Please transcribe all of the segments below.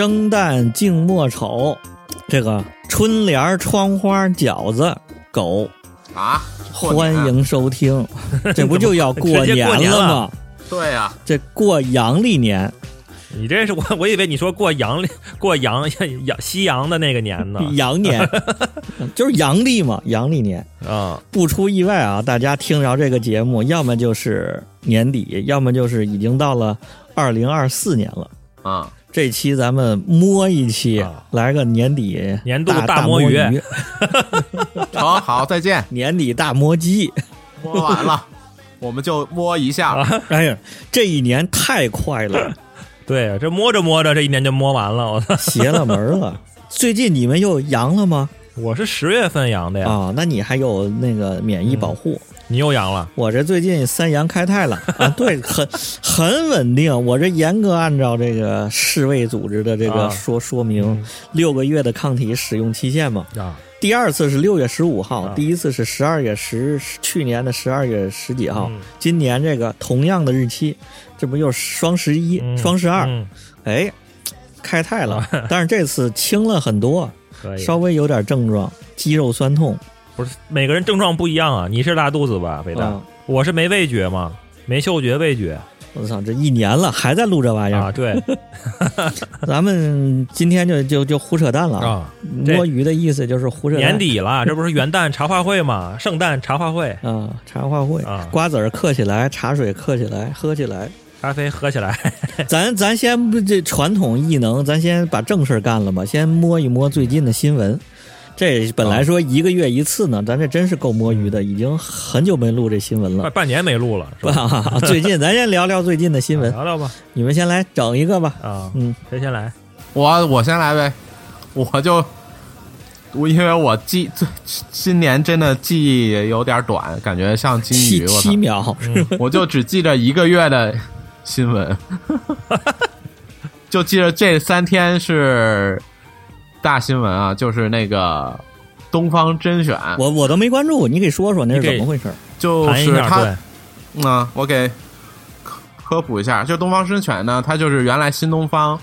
始，生旦净末丑，这个春联儿、窗花、饺子、狗，啊，欢迎收听。这不就要过年了吗？对呀、这过阳历年，你这是我，我以为你说过阳历过阳阳 西洋的那个年呢。阳年 就是阳历嘛，阳历年。啊，不出意外啊，大家听着这个节目，要么就是年底，要么就是已经到了二零二四年了。啊，这期咱们摸一期，啊来个年底年度大大摸鱼鱼，成，好，再见，年底大摸鸡。摸完了，我们就摸一下了。哎呀，这一年太快了，对，这摸着摸着，这一年就摸完了。我操，邪了门了。最近你们又阳了吗？我是十月份阳的呀，啊，那你还有那个免疫保护。你又阳了。我这最近三阳开泰了。啊，对，很很稳定。我这严格按照这个世卫组织的这个啊。说、说明，六个月的抗体使用期限嘛。啊，第二次是六月十五号，啊。第一次是十二月十，去年的十二月十几号，嗯。今年这个同样的日期，这不又是双十一、嗯。双十二？嗯。哎，开泰了，但是这次轻了很多，可以。稍微有点症状，肌肉酸痛。不是每个人症状不一样啊，你是拉肚子吧，北大？啊我是没味觉嘛，没嗅觉、味觉我操，这一年了还在录这玩意儿，啊，对 咱们今天就就就胡扯淡了。啊，这摸鱼的意思就是胡扯淡。年底了，这不是元旦茶话会吗，圣诞茶话会，啊，茶话会，啊瓜子儿嗑起来，茶水嗑起来，喝起来。咖啡喝起来。咱咱先不这传统异能，咱先把正事儿干了吧，先摸一摸最近的新闻。这本来说一个月一次呢，咱这真是够摸鱼的，已经很久没录这新闻了。半半年没录了，是吧？啊，最近咱先聊聊最近的新闻，聊聊吧。你们先来整一个吧。啊，嗯，谁先来？我我先来呗，我就我因为我记最今年真的记忆有点短，感觉像金鱼，七秒，我就只记着一个月的新闻，就记着这三天是大新闻啊，就是那个东方甄选，我我都没关注，你给说说那是怎么回事？就是他对，嗯啊，我给科科普一下，就东方甄选呢，它就是原来新东方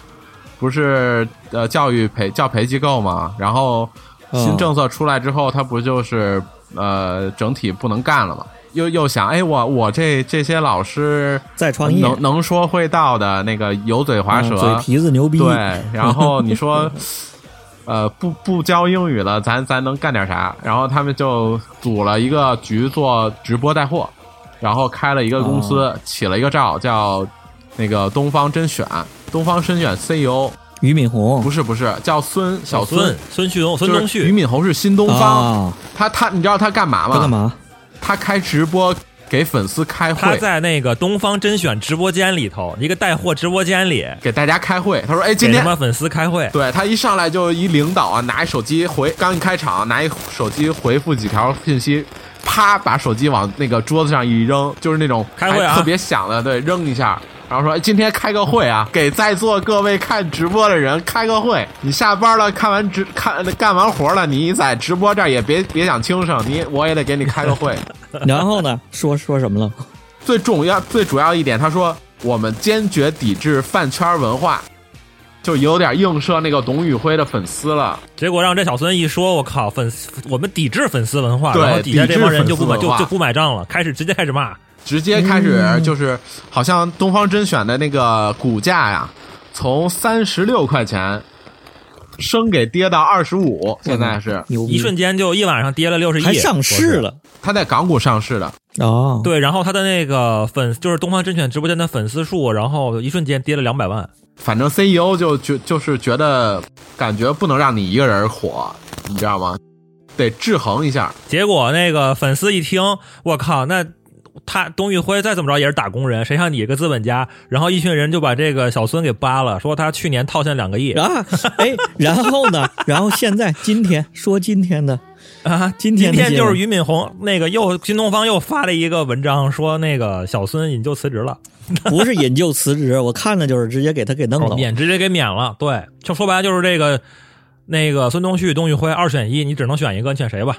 不是呃教育培教培机构嘛，然后嗯新政策出来之后，它不就是呃整体不能干了嘛？又又想，哎，我我这这些老师在创业，能能说会道的那个油嘴滑舌，嗯嘴皮子牛逼，对，然后你说，呃，不不教英语了，咱咱能干点啥？然后他们就组了一个局做直播带货，然后开了一个公司，哦起了一个照叫那个东方甄选，东方甄选 CEO 俞敏洪不是不是叫孙小孙孙旭东、孙东旭俞，敏洪是新东方，啊，他他你知道他干嘛吗？他干？嘛？他开直播给粉丝开会他会。在那个东方甄选直播间里头，一个带货直播间里，给大家开会，他说：“哎，今天给他们粉丝开会。对他一上来就一领导啊，拿一手机回，刚一开场拿一手机回复几条信息，啪把手机往那个桌子上一扔，就是那种开会啊特别响的，对，扔一下。然后说：“哎，今天开个会啊，给在座各位看直播的人开个会。你下班了，看完直看干完活了，你在直播这儿也别别想轻省，你我也得给你开个会。然后呢？说说什么了？最重要最主要一点，他说我们坚决抵制饭圈文化，就有点映射那个董宇辉的粉丝了。”结果让这小孙一说，我靠，粉丝我们抵制粉丝文化，对然后底下这帮人就不买抵制粉丝文化就就不买账了，开始直接开始骂。直接开始嗯就是，好像东方甄选的那个股价呀，从三十六块钱升给跌到二十五，现在是！一瞬间就一晚上跌了六十亿，还上市了他在港股上市的，哦，对，然后他的那个粉就是东方甄选直播间的粉丝数，然后一瞬间跌了两百万。反正 CEO 就觉就是觉得感觉不能让你一个人火，你知道吗？得制衡一下。结果那个粉丝一听，我靠，那他董宇辉再怎么着也是打工人，谁像你一个资本家？然后一群人就把这个小孙给扒了，说他去年套现两个亿啊，哎，然后呢？然后现在今天说今天的啊！今天今天就是俞敏洪那个又新东方又发了一个文章，说那个小孙引咎辞职了，不是引咎辞职，我看的就是直接给他给弄了。免直接给免了。对，就说白了就是这个那个孙东旭、董宇辉二选一，你只能选一个，你选谁吧？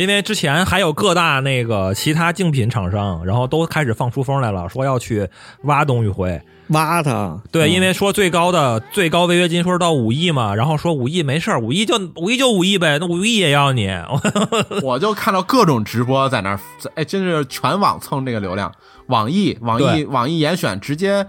因为之前还有各大那个其他竞品厂商，然后都开始放出风来了，说要去挖董宇辉。挖他，对，嗯因为说最高的最高违约金说是到五亿嘛，然后说五亿没事儿，五亿就五亿就五亿呗，那五亿也要你。我就看到各种直播在那儿，哎，真是全网蹭这个流量。网易、网易、网易严选直接。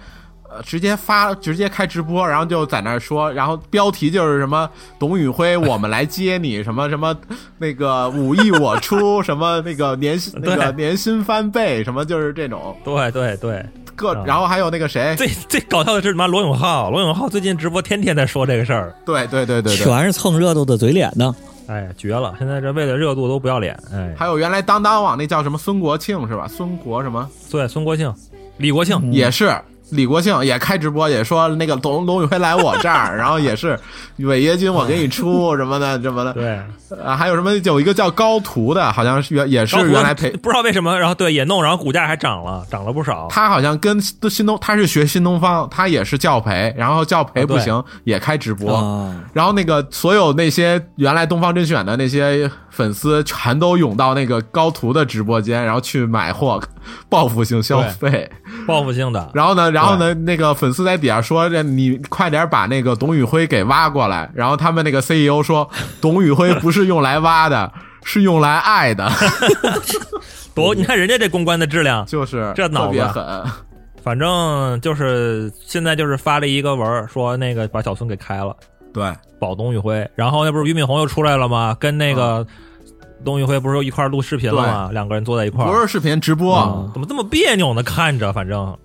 呃，直接发，直接开直播，然后就在那儿说，然后标题就是什么董宇辉，我们来接你，什么什么那个五亿我出，什么那个年薪 那个年薪翻倍，什么就是这种对对对，各，嗯然后还有那个谁，最最搞笑的是什么？罗永浩，罗永浩最近直播天天在说这个事儿，对对对对对，全是蹭热度的嘴脸呢。哎，绝了！现在这为了热度都不要脸，哎，还有原来当当网那叫什么孙国庆是吧？孙国什么？对，孙国庆、李国庆，嗯也是李国庆也开直播，也说那个董董宇辉来我这儿，然后也是违约金我给你出 什么的什么的，对，啊，还有什么有一个叫高途的，好像是原也是原来赔。不知道为什么，然后对也弄，然后股价还涨了，涨了不少。他好像跟新东，他是学新东方，他也是教培，然后教培不行、也开直播，啊，然后那个所有那些原来东方甄选的那些粉丝全都涌到那个高途的直播间，然后去买货，报复性消费。报复性的，然后呢，然后呢，那个粉丝在底下说：“这你快点把那个董宇辉给挖过来。”然后他们那个 CEO 说：“董宇辉不是用来挖的，是用来爱的。多你看人家这公关的质量”，就是这脑子特别狠。反正就是现在就是发了一个文儿，说那个把小孙给开了，对，保董宇辉。然后那不是俞敏洪又出来了吗？跟那嗯个董宇辉不是又一块录视频了吗？两个人坐在一块儿，不是视频直播，啊怎么这么别扭呢？看着反正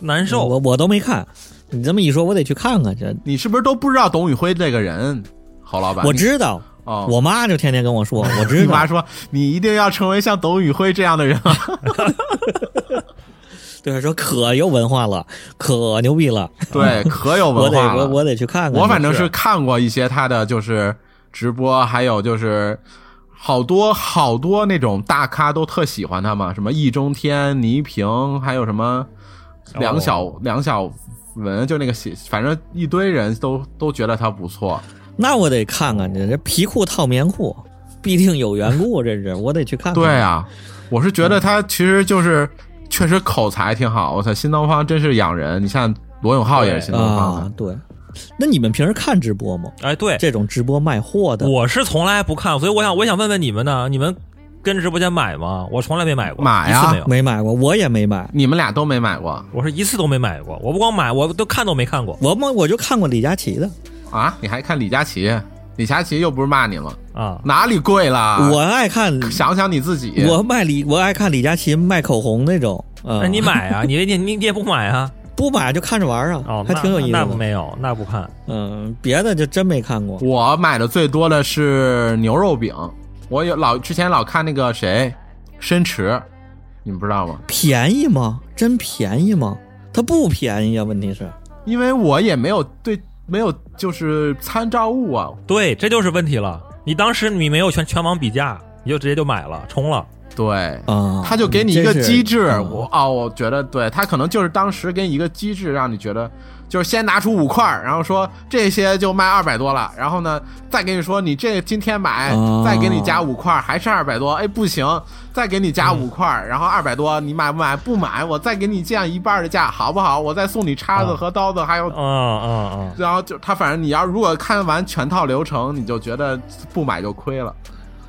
难受。我我都没看。你这么一说，我得去看看去。你是不是都不知道董宇辉这个人？侯老板，我知道，哦，我妈就天天跟我说，我知道。你妈说你一定要成为像董宇辉这样的人啊。对，说可有文化了，可牛逼了。对，可有文化了。我我得去看看。我反正是是看过一些他的就是直播，还有就是好多好多那种大咖都特喜欢他嘛，什么易中天、倪萍，还有什么梁小、哦梁小文，就那个写，反正一堆人都都觉得他不错。那我得看看去，这皮裤套棉裤，必定有缘故，这是我得去看看。对啊，我是觉得他其实就是确实口才挺好。我操，新东方真是养人。你像罗永浩也是新东方的，啊，对。那你们平时看直播吗？哎，对，这种直播卖货的，我是从来不看，所以我想我想问问你们呢，你们跟直播间买吗？我从来没买过，买呀一次没有。没买过，我也没买。你们俩都没买过我是一次都没买过，我不光买，我都看都没看过我们我就看过李佳琦的，啊？你还看李佳琦？李佳琦又不是骂你了，啊。哪里贵了？我爱看，想想你自己，我卖李，我爱看李佳琦卖口红那种。嗯那你买啊？你你你你也不买啊？不买就看着玩啊，哦，还挺有意思。那没有，那不看。嗯，别的就真没看过。我买的最多的是牛肉饼。我有老之前老看那个谁，申驰，你们不知道吗？便宜吗？真便宜吗？它不便宜啊，问题是。因为我也没有对没有就是参照物啊。对，这就是问题了。你当时你没有全全网比价，你就直接就买了，冲了。对，啊，他就给你一个机制，嗯我哦，我觉得对他可能就是当时给你一个机制，让你觉得就是先拿出五块儿，然后说这些就卖二百多了，然后呢再给你说你这今天买，哦再给你加五块，还是二百多，哎不行，再给你加五块儿，然后二百多，你买不买？不买，我再给你降一半的价，好不好？我再送你叉子啊和刀子，还有。嗯嗯嗯，然后就他，反正你要如果看完全套流程，你就觉得不买就亏了。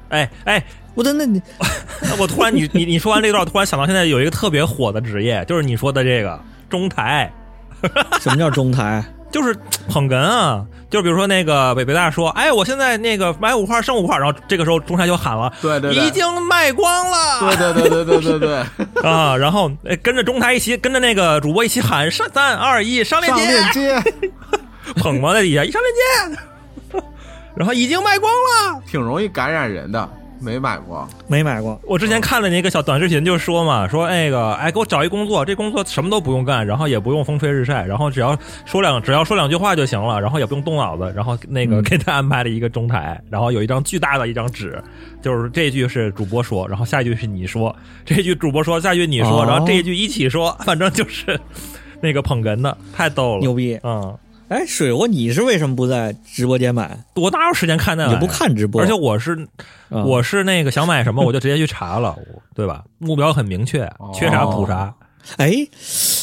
哎哎，我的那你 我突然你你你说完这段，我突然想到现在有一个特别火的职业，就是你说的这个中台，什么叫中台？就是捧哏啊。就比如说那个北北大说，哎，我现在那个买五块剩五块，然后这个时候中台就喊了，对对对已经卖光了，对对对对对对对，啊，然后哎跟着中台一起，跟着那个主播一起喊上三二一上链上接，链接。捧嘛在底下一上链接，然后已经卖光了。挺容易感染人的，没买过。没买过。我之前看了那个小短视频，就说嘛，说那个哎给我找一工作，这工作什么都不用干，然后也不用风吹日晒，然后只要说两只要说两句话就行了，然后也不用动脑子，然后那个嗯给他安排了一个中台，然后有一张巨大的一张纸，就是这句是主播说，然后下一句是你说，这句主播说，下一句你说，哦然后这一句一起说，反正就是那个捧哏的，太逗了，牛逼嗯。哎，水货，你是为什么不在直播间买？我哪有时间看那玩意儿？也不看直播，而且我是嗯我是那个想买什么，我就直接去查了，对吧？目标很明确，缺啥补啥。哎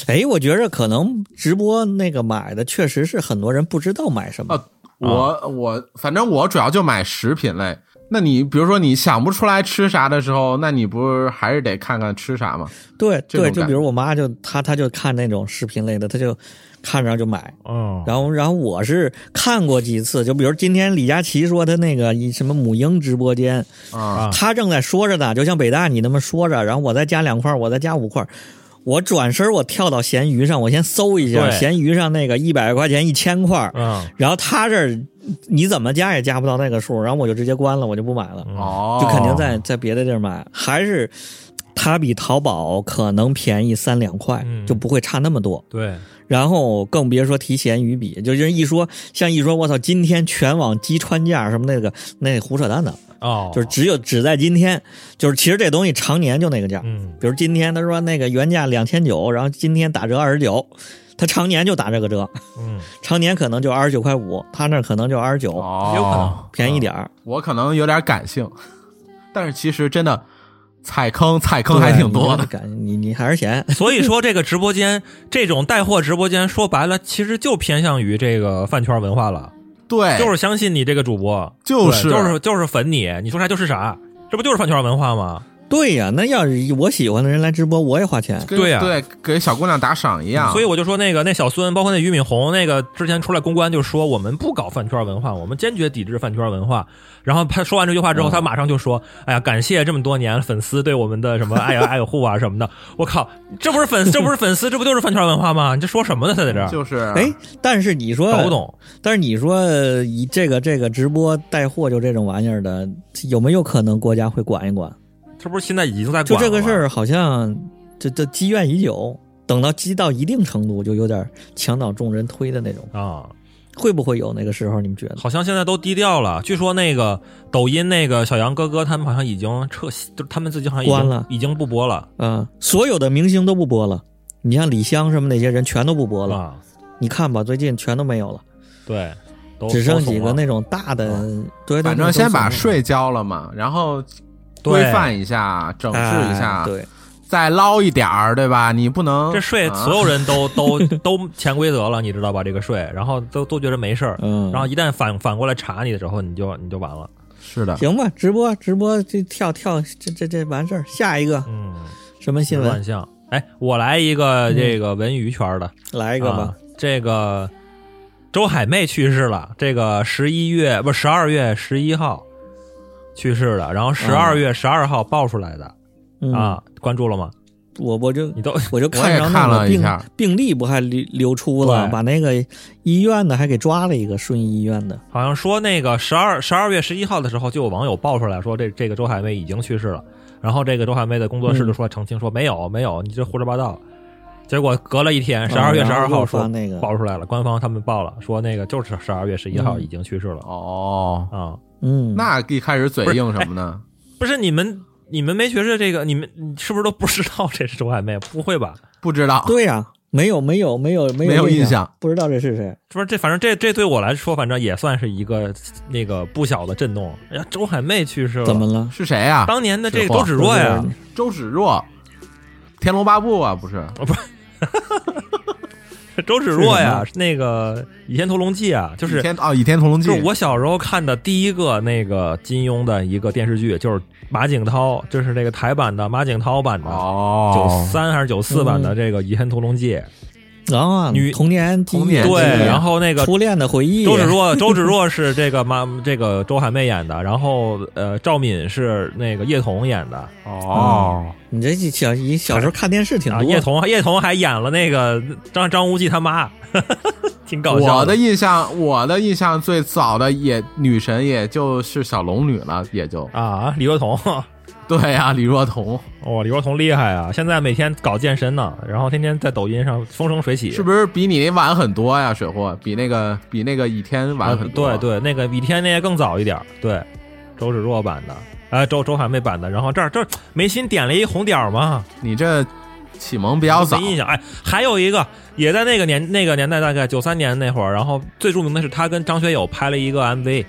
哎，我觉着可能直播那个买的确实是很多人不知道买什么。啊我我反正我主要就买食品类。那你比如说你想不出来吃啥的时候，那你不是还是得看看吃啥吗？对对，就比如我妈就她她就看那种视频类的，她就看着就买。嗯，然后然后我是看过几次，就比如今天李佳琦说他那个一什么母婴直播间，啊啊他正在说着呢，就像北大你那么说着，然后我再加两块，我再加五块。我转身，我跳到闲鱼上，我先搜一下对闲鱼上那个一百块钱一千块，嗯然后他这儿你怎么加也加不到那个数，然后我就直接关了，我就不买了，哦，就肯定在在别的地儿买，还是它比淘宝可能便宜三两块，嗯。就不会差那么多。对，然后更别说提闲鱼比，就是一说像一说我操，今天全网击穿价什么那个那胡扯淡的，哦，就是只有只在今天，就是其实这东西常年就那个价。嗯。比如今天他说那个原价两千九，然后今天打折二十九，他常年就打这个折，嗯，常年可能就二十九块五，他那儿可能就二十九，哦，有可能。便宜点儿。我可能有点感性，但是其实真的踩坑踩坑还挺多的对。感你你还是嫌所以说这个直播间 这种带货直播间，说白了其实就偏向于这个饭圈文化了，对，就是相信你这个主播，就是就是就是粉你，你说啥就是啥，这不就是饭圈文化吗？对呀。那要是我喜欢的人来直播，我也花钱。跟对呀对，给小姑娘打赏一样。所以我就说那个那小孙，包括那俞敏洪，那个之前出来公关就说我们不搞饭圈文化，我们坚决抵制饭圈文化。然后他说完这句话之后，嗯他马上就说：“哎呀，感谢这么多年粉丝对我们的什么爱爱护啊什么的。”我靠，这不是粉丝，这不是粉丝，这不就是饭圈文化吗？你这说什么呢？他在这儿就是哎，但是你说搞不懂。但是你说呃以这个这个直播带货就这种玩意儿的，有没有可能国家会管一管？这不是现在已经在管就这个事儿，好像这这积怨已久，等到积到一定程度，就有点墙倒众人推的那种。啊，会不会有那个时候？你们觉得？好像现在都低调了。据说那个抖音那个小杨哥哥他们好像已经撤，就他们自己好像关了已经不播了嗯，所有的明星都不播了。你像李湘什么那些人全都不播了。啊。你看吧，最近全都没有了，对，都只剩几个那种大的。对，对反正先把税交了嘛，然后规范一下，整治一下，哎对，再捞一点儿，对吧？你不能这税啊所有人都、都 都潜规则了，你知道吧？这个税，然后都都觉得没事儿，嗯，然后一旦反反过来查你的时候，你就你就完了。是的，行吧，直播直播这跳跳这这这完事儿，下一个嗯，什么新闻？乱象。哎，我来一个这个文娱圈的，来一个吧啊。这个周海媚去世了，这个十一月不十二月十一号去世的，然后十二月十二号爆出来的、嗯，啊，关注了吗？我我就你都我就看个病了一下。病例不还流流出了，对。把那个医院的还给抓了一个顺义医院的。好像说那个十二十二月十一号的时候，就有网友爆出来说这这个周海媚已经去世了，然后这个周海媚的工作室就说澄清说没有没有，你这胡说八道。结果隔了一天，十二月十二号说发那个爆出来了，官方他们报了，说那个就是十二月十一号嗯。已经去世了。哦，啊。嗯，那一开始嘴硬什么呢？不是你们你们没觉着这个？你们你是不是都不知道这是周海媚？不会吧？不知道，对呀、没有没有没有没没有印印象，不知道这是谁。是不是这反正这这对我来说，反正也算是一个那个不小的震动。哎呀，周海媚去世了，怎么了？是谁呀？当年的这个周芷若呀，周芷若，《天龙八部》啊，不是不是？周芷若呀，是那个《倚天屠龙记》啊，就是啊哦，《倚天屠龙记就》是我小时候看的第一个那个金庸的一个电视剧，就是马景涛，就是那个台版的马景涛版的，九哦，三还是九四版的嗯。这个《倚天屠龙记》啊女童年童年对，然后那个初恋的回忆。周芷若，周芷若是这个妈，这个周海媚演的，然后呃，赵敏是那个叶童演的。哦，你这小你小时候看电视挺啊，多。叶童叶童还演了那个张张无忌他妈，挺搞笑我的印象，我的印象最早的也女神也就是小龙女了，也就。啊，李若彤，对呀，李若彤哇，李若彤厉害啊！现在每天搞健身呢，然后天天在抖音上风生水起，是不是比你晚很多呀？水货比那个比那个倚天晚很多，嗯对对，那个倚天那个更早一点，对，周芷若版的，哎，周周海媚版的。然后这儿这儿眉心点了一红点儿嘛，你这启蒙比较早没，印象。哎，还有一个也在那个年那个年代，大概九三年那会儿，然后最著名的是他跟张学友拍了一个 MV，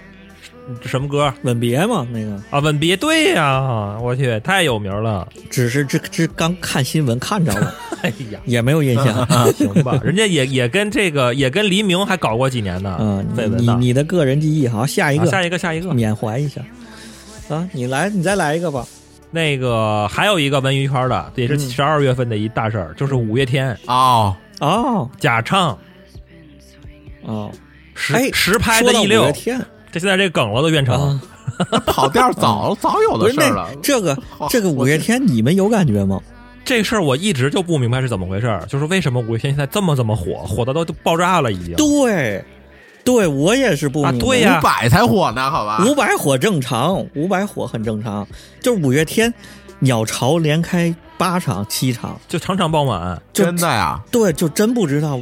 什么歌？吻别嘛，那个。啊？吻别，对呀，我去，太有名了。只是这这刚看新闻看着了，哎呀，也没有印象。行吧，人家也也跟这个也跟黎明还搞过几年呢。嗯，绯闻呢。你你的个人记忆好，下一个。啊下一个，下一个，缅怀一下。啊，你来，你再来一个吧。那个还有一个文娱圈的，也是嗯。十二月份的一大事儿，就是五月天。哦，哦。假唱。哦，实哎实拍的一溜。月，天这现在这个梗了都变成啊，跑调早早有不是那的事儿了。这个这个五月天，你们有感觉吗？这事儿我一直就不明白是怎么回事儿，就是为什么五月天现在这么这么火，火的都都爆炸了已经。对，对我也是不明白。啊对呀五百才火呢，好吧？五百火正常，五百火很正常。就是五月天，鸟巢连开八场七场，就场场爆满。真的呀，对，就真不知道。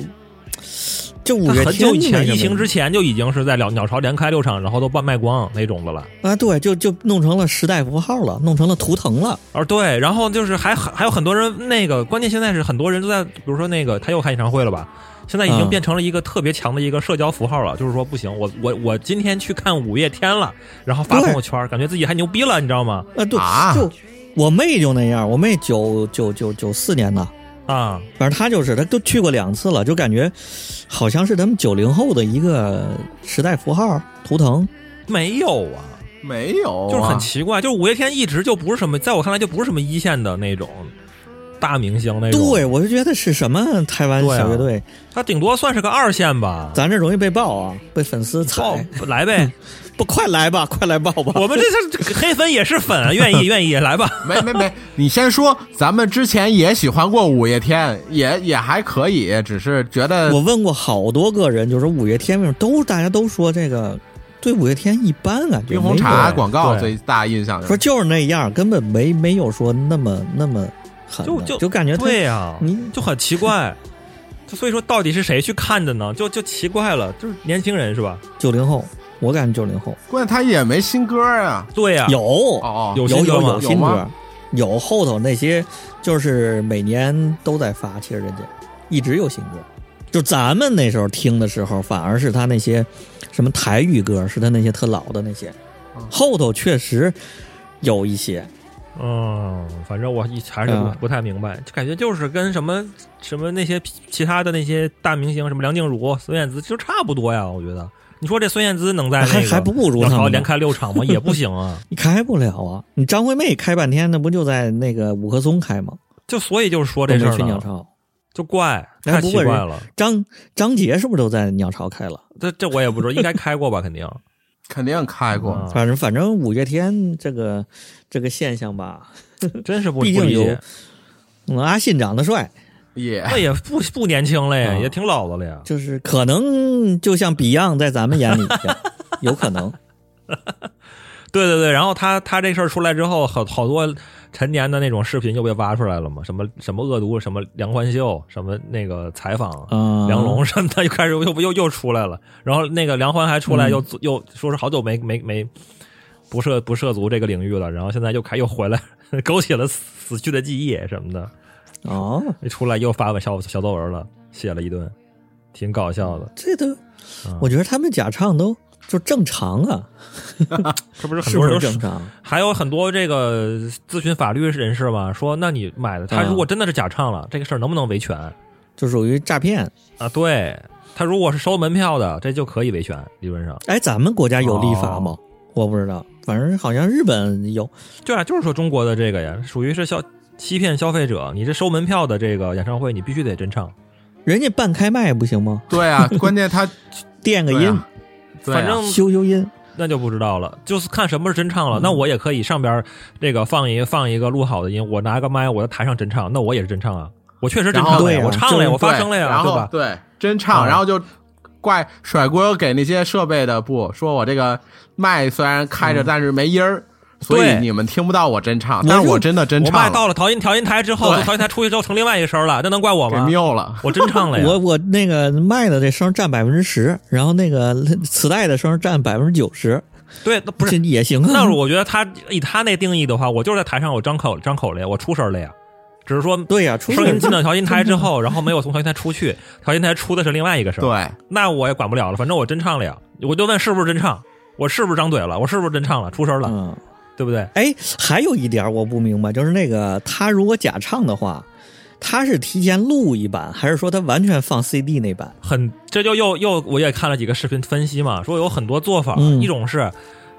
就五他月天很久以前，疫情之前就已经是在鸟鸟巢连开六场，然后都半卖光那种的了。啊，对，就就弄成了时代符号了，弄成了图腾了。而对，然后就是还还有很多人，那个关键现在是很多人都在，比如说那个他又开演唱会了吧，现在已经嗯变成了一个特别强的一个社交符号了。就是说不行，我我我今天去看五月天了，然后发朋友圈，感觉自己还牛逼了，你知道吗？啊，对，啊就我妹就那样，我妹九九九九四年的，啊，反正他就是，他都去过两次了，就感觉好像是咱们九零后的一个时代符号图腾。没有啊，没有啊，就是很奇怪，就是五月天一直就不是什么，在我看来就不是什么一线的那种大明星那种。对，我就觉得是什么台湾小乐队，他顶多算是个二线吧。咱这容易被爆啊，被粉丝爆。来呗，不，快来吧，快来爆吧！我们这这黑粉也是粉啊，愿意愿意来吧。没没没，你先说，咱们之前也喜欢过五月天，也也还可以，只是觉得我问过好多个人，就是五月天为什么都大家都说这个对五月天一般感觉冰红茶广告最大印象说就是那样，根本没没有说那么那么狠，就就就感觉对呀、你就很奇怪。就所以说，到底是谁去看的呢？就就奇怪了，就是年轻人是吧？九零后，我感觉九零后关键他也没新歌啊。对呀、有哦哦，有有有新歌有新歌有，有后头那些就是每年都在发，其实人家一直有新歌。就咱们那时候听的时候，反而是他那些什么台语歌，是他那些特老的那些嗯，后头确实有一些。嗯，反正我一还是不、嗯不太明白，就感觉就是跟什么什么那些其其他的那些大明星，什么梁静茹、孙燕姿，就差不多呀。我觉得，你说这孙燕姿能在那个还还不如鸟巢他们连开六场吗？也不行啊。你开不了啊！你张惠妹开半天，那不就在那个五棵松开吗？就所以就是说这事儿，去鸟巢。就怪太奇怪了。张张杰是不是都在鸟巢开了？这这我也不知道，应该开过吧？肯定。肯定开过。嗯反正反正五月天这个这个现象吧，真是不毕竟有不理解，嗯阿信长得帅，也那也不不年轻了呀，啊也挺老的了呀。就是可能就像 Beyond 在咱们眼里一样，有可能。对对对，然后他他这事儿出来之后，好好多陈年的那种视频又被挖出来了嘛，什么什么恶毒，什么梁欢秀，什么那个采访嗯梁龙什么的，又开始又又又出来了。然后那个梁欢还出来嗯又、又说是好久没没没不涉不涉足这个领域了，然后现在又开又回来，勾起了死死去的记忆什么的。哦，一出来又发个小小作文了，写了一顿，挺搞笑的。这都嗯，我觉得他们假唱都就正常啊，这不是很是不多人都是正常？还有很多这个咨询法律人士嘛，说那你买的，他嗯如果真的是假唱了，这个事儿能不能维权就属于诈骗。啊？对他如果是收门票的，这就可以维权，理论上。哎，咱们国家有立法吗？哦我不知道，反正好像日本有。对啊，就是说中国的这个呀，属于是消欺骗消费者。你这收门票的这个演唱会，你必须得真唱。人家半开麦不行吗？对啊，关键他 垫个音，反正修修音。那就不知道了，就是看什么是真唱了。嗯那我也可以上边这个放一放一个录好的音，我拿个麦，我在台上真唱，那我也是真唱啊。我确实真唱了呀，然后对呀我唱了呀，我发声了呀，然对吧？后对真唱，啊然后就怪甩锅给那些设备的部，说我这个麦虽然开着，但是没音儿，所以你们听不到我真唱，但是我真的真唱了，麦到了调音调音台之后，对调音台出去之后成另外一个声了，那能怪我给吗？谬了。我真唱了呀。我我那个麦的这声占百分之十，然后那个磁带的声占百分之九十，对，那不是。也行啊。那我觉得他以他那定义的话，我就是在台上我张口张口了呀，我出声了呀，只是说对呀、声音进到调音台之后，然后没有从调音台出去，调音台出的是另外一个声。，对，那我也管不了了，反正我真唱了呀，我就问是不是真唱，我是不是张嘴了，我是不是真唱了，出声了，嗯，对不对？哎，还有一点我不明白，就是那个他如果假唱的话，他是提前录一版，还是说他完全放 CD 那版？很，这就又又我也看了几个视频分析嘛，说有很多做法，嗯一种是。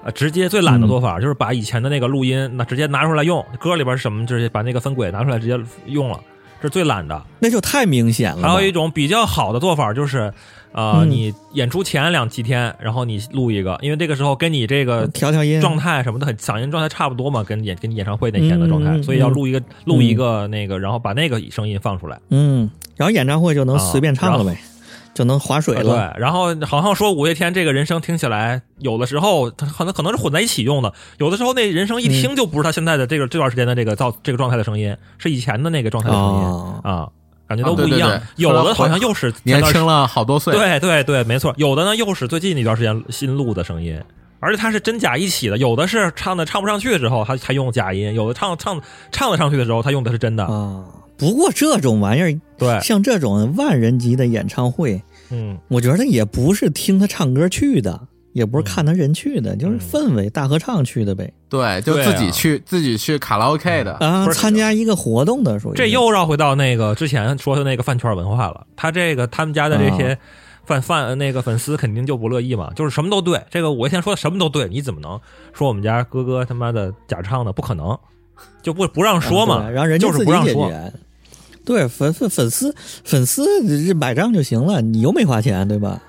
呃，直接最懒的做法、就是把以前的那个录音，那直接拿出来用，歌里边是什么，就是把那个分轨拿出来直接用了，这是最懒的。那就太明显了。还有一种比较好的做法就是，呃，嗯你演出前两几天，然后你录一个，因为这个时候跟你这个调调音状态什么的，很嗓音状态差不多嘛，跟演跟你演唱会那天的状态，嗯嗯嗯所以要录一个录一个那个，然后把那个声音放出来。嗯，然后演唱会就能啊随便唱了呗，就能划水了。对，然后好像说五月天这个人声听起来，有的时候他可能可能是混在一起用的，有的时候那人声一听就不是他现在的这个这段时间的这个造这个状态的声音，是以前的那个状态的声音哦啊，感觉都不一样啊对对对。有的好像又是年轻了好多岁。对对对，没错。有的呢又是最近一段时间新录的声音，而且它是真假一起的。有的是唱的唱不上去的时候，他他用假音；有的唱唱唱得上去的时候，他用的是真的。啊，不过这种玩意儿，对，像这种万人级的演唱会，嗯，我觉得也不是听他唱歌去的，也不是看他人去的，就是氛围大合唱去的呗。对，就自己去自己去卡拉 OK 的。啊，参加一个活动的，属于这又绕回到那个之前说的那个饭圈文化了。他这个他们家的这些饭饭那个粉丝肯定就不乐意嘛，就是什么都对。这个我以前说的什么都对，你怎么能说我们家哥哥他妈的假唱呢？不可能，就不不让说嘛，啊对让人家就是自己解不让说。决。对粉粉粉丝粉丝这买账就行了，你又没花钱，对吧？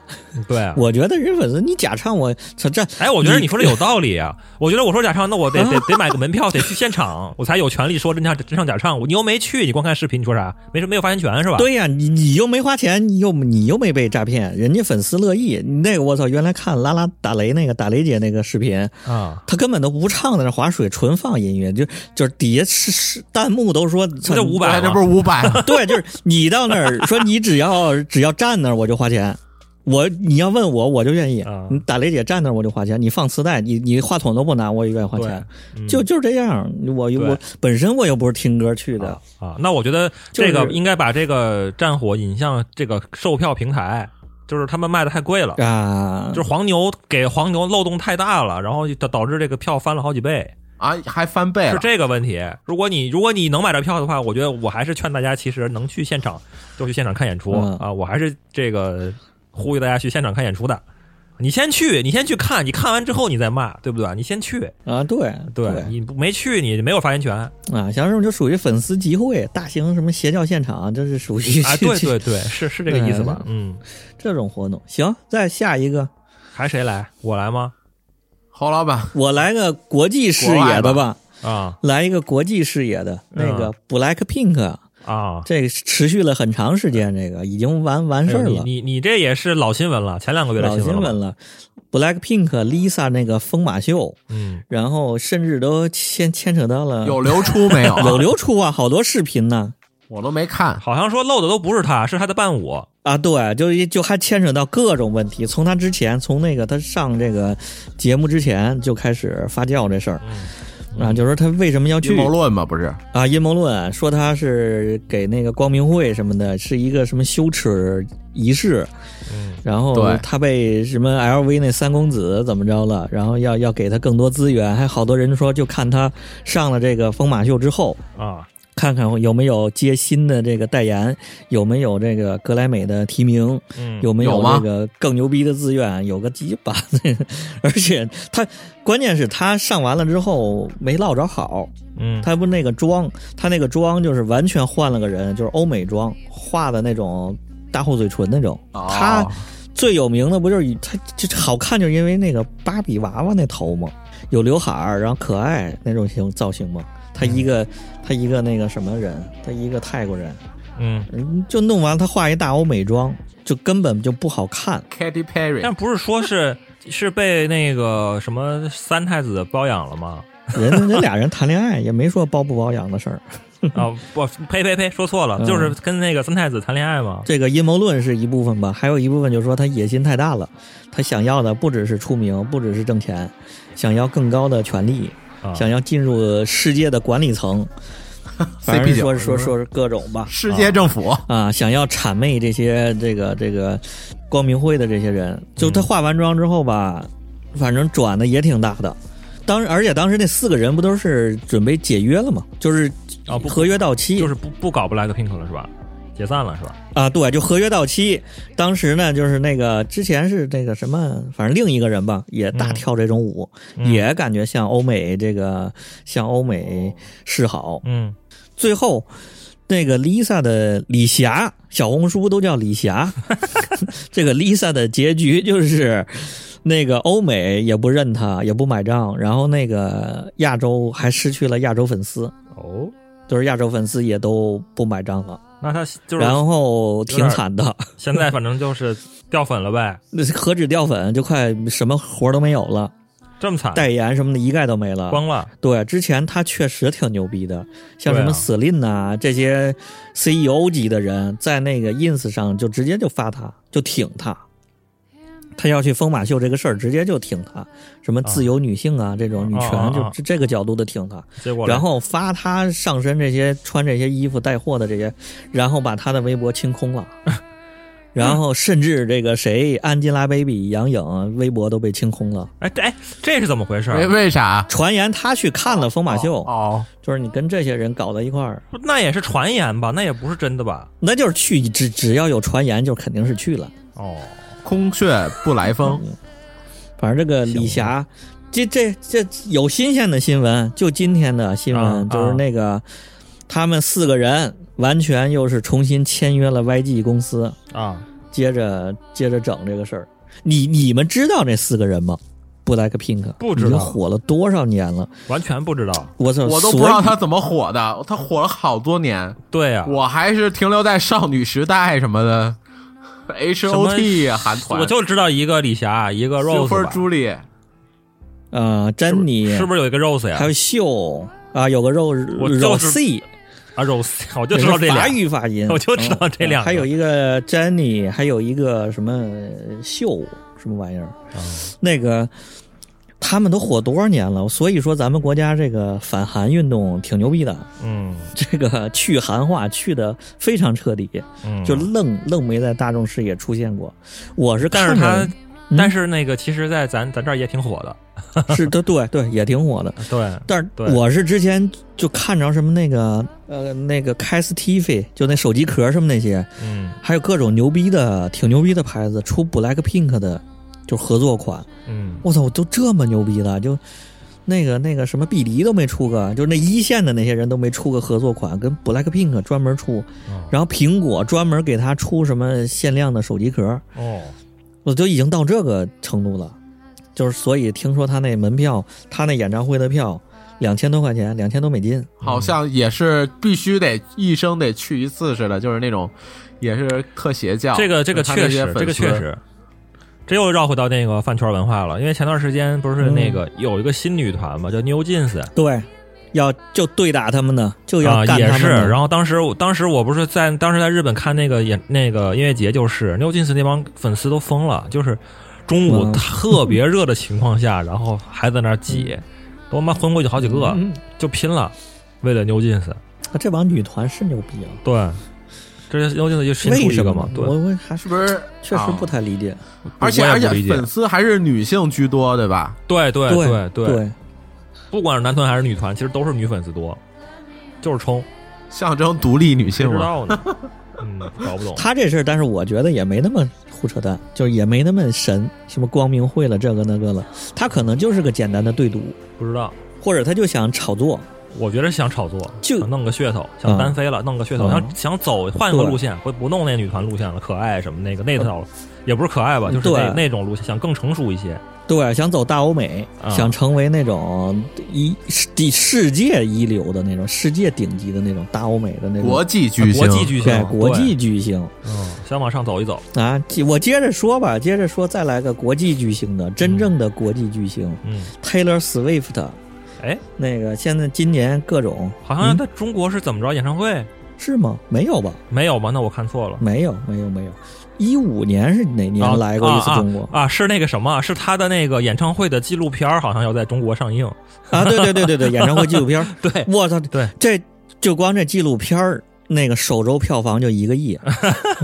对啊，我觉得人粉丝你假唱我操这哎，我觉得你说的有道理啊！我觉得我说假唱，那我得 得得买个门票，得去现场，我才有权利说真唱真唱假唱。你又没去，你光看视频，你说啥？没什没有发言权是吧？对呀、你你又没花钱，你又你又没被诈骗，人家粉丝乐意。那个我操，原来看拉拉打雷那个打雷姐那个视频，啊，他根本都不唱在那划水，纯放音乐，就就是底下是是弹幕都说不就五百对，这？不是五百吗？对，就是你到那儿说你只要只要站那儿我就花钱，我你要问我我就愿意。啊。你打雷姐站那儿我就花钱，你放磁带你你话筒都不拿我也愿意花钱，，嗯就就是这样。我我本身我又不是听歌去的，啊，那我觉得这个应该把这个战火引向这个售票平台，就是他们卖的太贵了，啊，就是黄牛给黄牛漏洞太大了，然后导导致这个票翻了好几倍，啊，还翻倍。是这个问题。如果你如果你能买到票的话，我觉得我还是劝大家，其实能去现场就去现场看演出嗯啊，我还是这个呼吁大家去现场看演出的。你先去，你先去看，你看完之后你再骂，对不对？你先去，啊，对对你不没去，你没有发言权啊，像这种就属于粉丝集会、大型什么邪教现场，这是属于啊！对对对，是是这个意思吧？嗯，这种活动。行，再下一个，还谁来？我来吗？侯老板，我来个国际视野的吧，啊来一个国际视野的那个 Black Pink，、啊！这个持续了很长时间，这个已经完完事儿了，你你你这也是老新闻了，前两个月的老新闻了吧。新闻了。Black Pink Lisa 那个疯马秀，嗯，然后甚至都牵牵扯到了有流出没有？有流出啊，好多视频呢。我都没看。好像说漏的都不是他，是他的伴舞。啊，对，就就还牵扯到各种问题。从他之前，从那个他上这个节目之前就开始发酵这事儿啊，就说他为什么要去阴谋论嘛，不是？啊？阴谋论说他是给那个光明会什么的，是一个什么羞耻仪式，嗯然后他被什么 LV 那三公子怎么着了，然后要要给他更多资源，还好多人说就看他上了这个疯马秀之后，啊，看看有没有接新的这个代言，有没有这个格莱美的提名，嗯，有没有吗这个更牛逼的自愿？有个鸡巴！而且他关键是他上完了之后没落着好，嗯，他不那个妆，他那个妆就是完全换了个人，就是欧美妆，画的那种大厚嘴唇那种。哦他最有名的不就是以他这好看，就是因为那个芭比娃娃那头嘛，有刘海儿，然后可爱那种型造型嘛。他一个、他一个那个什么人，他一个泰国人，嗯，嗯，就弄完他画一大欧美妆，就根本就不好看。Katy Perry，但不是说是 是被那个什么三太子包养了吗？人人俩人谈恋爱也没说包不包养的事儿。啊，不，呸呸呸，说错了，嗯就是跟那个三太子谈恋爱嘛。这个阴谋论是一部分吧，还有一部分就是说他野心太大了，他想要的不只是出名，不只是挣钱，想要更高的权利，啊，想要进入世界的管理层。反正说说说是各种吧，世界政府，啊，想要谄媚这些这个这个光明会的这些人，就他化完妆之后吧，反正转的也挺大的。当而且当时那四个人不都是准备解约了吗？就是啊不合约到期，就是不不搞 Black Pink 了是吧？解散了是吧？啊，对，就合约到期。当时呢，就是那个之前是这个什么，反正另一个人吧，也大跳这种舞，嗯也感觉像欧美这个向欧美示好。嗯最后，那个 Lisa 的李霞，小红书都叫李霞，这个 Lisa 的结局就是。那个欧美也不认他，也不买账，然后那个亚洲还失去了亚洲粉丝，哦，就是亚洲粉丝也都不买账了，那他就是然后挺惨的。现在反正就是掉粉了呗，那何止掉粉，就快什么活都没有了，这么惨，代言什么的一概都没了。光了。对，之前他确实挺牛逼的，像什么 Celine 呐、这些 CEO 级的人，在那个 ins 上就直接就发他，就挺他。他要去疯马秀这个事儿，直接就挺他，什么自由女性啊，这种女权，啊啊啊就这这个角度的挺他。结果然后发他上身这些穿这些衣服带货的这些，然后把他的微博清空了，然后甚至这个谁安吉拉 baby 杨颖微博都被清空了。哎这哎这是怎么回事？为为啥？传言他去看了疯马秀，哦，就是你跟这些人搞到一块儿，那也是传言吧？那也不是真的吧？那就是去只只要有传言，就肯定是去了。哦，空穴不来风，反正这个李霞，这这这有新鲜的新闻，就今天的新闻、啊就是那个他们四个人完全又是重新签约了 YG 公司。啊，接着接着整这个事儿。你你们知道这四个人吗？Black Pink 不知道火了多少年了？完全不知道。我操，我都不知道他怎么火的，他火了好多年，对呀、我还是停留在少女时代什么的，H O T 韩团，我就知道一个李霞，一个 Rose 朱莉，呃，珍妮。是不是有一个 Rose 呀？还有秀。啊，有个 Rose，Rose 啊 Rose，我就知道这俩法。语发音，我就知道这两个。嗯还有一个珍妮，还有一个什么秀什么玩意儿，嗯那个。他们都火多少年了？所以说咱们国家这个反韩运动挺牛逼的，嗯这个去韩化去的非常彻底。嗯，就愣愣没在大众视野出现过。我是看但是他，嗯但是那个其实，在咱咱这儿也挺火的。是的，对对，也挺火的。对，但是我是之前就看着什么那个呃那个 Castifi，就那手机壳什么那些，嗯还有各种牛逼的挺牛逼的牌子出 Black Pink 的，就合作款。嗯我操，我都这么牛逼了，就那个那个什么碧梨都没出个，就是那一线的那些人都没出个合作款，跟 Black Pink 专门出，哦然后苹果专门给他出什么限量的手机壳。哦，我都已经到这个程度了，就是所以听说他那门票，他那演唱会的票两千多块钱，两千多美金。好像也是必须得一生得去一次似的，就是那种也是特邪教。这个这个确实，这个确，实。这又绕回到那个饭圈文化了，因为前段时间不是那嗯个有一个新女团嘛，叫 New Jeans 对，要就对打他们呢，就要啊，干也是。他们呢。然后当时我当时我不是在当时在日本看那个演那个音乐节，就是 New Jeans 那帮粉丝都疯了，就是中午嗯特别热的情况下，然后还在那儿挤，都他妈昏过去好几个，嗯就拼了，为了 New Jeans。啊这帮女团是牛逼啊！对，这 New Jeans 就新出什么一个嘛，？对我，我还是不是？确实啊不太理解。而且而且粉丝还是女性居多，对吧？对对对对对，不管是男团还是女团，其实都是女粉丝多，就是冲，象征独立女性嘛。知道呢？嗯，搞不懂。他这事儿，但是我觉得也没那么胡扯淡，就是也没那么神，什么光明会了这个那个了，他可能就是个简单的对赌，不知道，或者他就想炒作。我觉得想炒作，就想弄个噱头，想单飞了，弄个噱头，嗯。想想走换个路线，不不弄那女团路线了，可爱什么那个那套，也不是可爱吧，就是那那种路线，想更成熟一些。对，想走大欧美，啊想成为那种一世世界一流的那种、世界顶级的那种大欧美的那种国际巨星，国际巨星对，国际巨星。嗯，想往上走一走。啊！我接着说吧，接着说，再来个国际巨星的，真正的国际巨星、嗯，Taylor Swift。哎，那个现在今年各种好像嗯在中国是怎么着？演唱会是吗？没有吧？没有吧？那我看错了。没有，没有，没有。一五年是哪啊年来过一次啊中国？啊啊，是那个什么？是他的那个演唱会的纪录片好像要在中国上映。啊，对对对对对，演唱会纪录片。对我操，对，这就光这纪录片儿，那个首周票房就一个亿，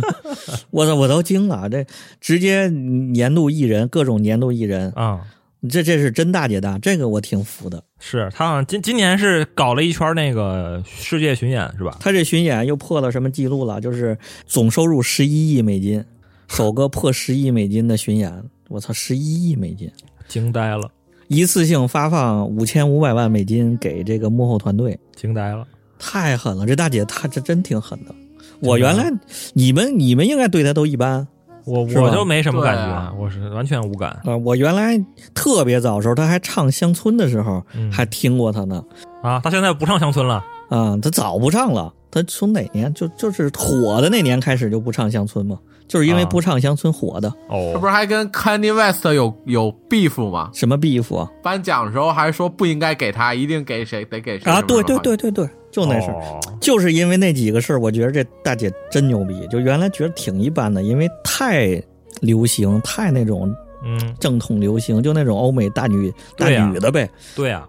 我操，我都惊了，这直接年度艺人，各种年度艺人，啊、这这是真大姐大，这个我挺服的。是他好像今今年是搞了一圈那个世界巡演是吧？他这巡演又破了什么记录了？就是总收入十一亿美金，首个破十亿美金的巡演，我操，十一亿美金！惊呆了，一次性发放五千五百万美金给这个幕后团队，惊呆了。太狠了！这大姐她这真挺狠的。我原来你们你们应该对她都一般我我就没什么感觉，啊我是完全无感。啊、我原来特别早的时候，他还唱乡村的时候，嗯还听过他呢。啊，他现在不唱乡村了。啊，他早不唱了。他从哪年就就是火的那年开始就不唱乡村嘛，就是因为啊不唱乡村火的。哦这哦不，是还跟 Kanye West 有有 beef 吗？什么 beef 啊？颁奖的时候还说不应该给他，一定给谁得给谁啊，对对对对对，就那事儿。哦就是因为那几个事儿，我觉得这大姐真牛逼。就原来觉得挺一般的，因为太流行，太那种嗯，正统流行，就那种欧美大女大女的呗。对啊。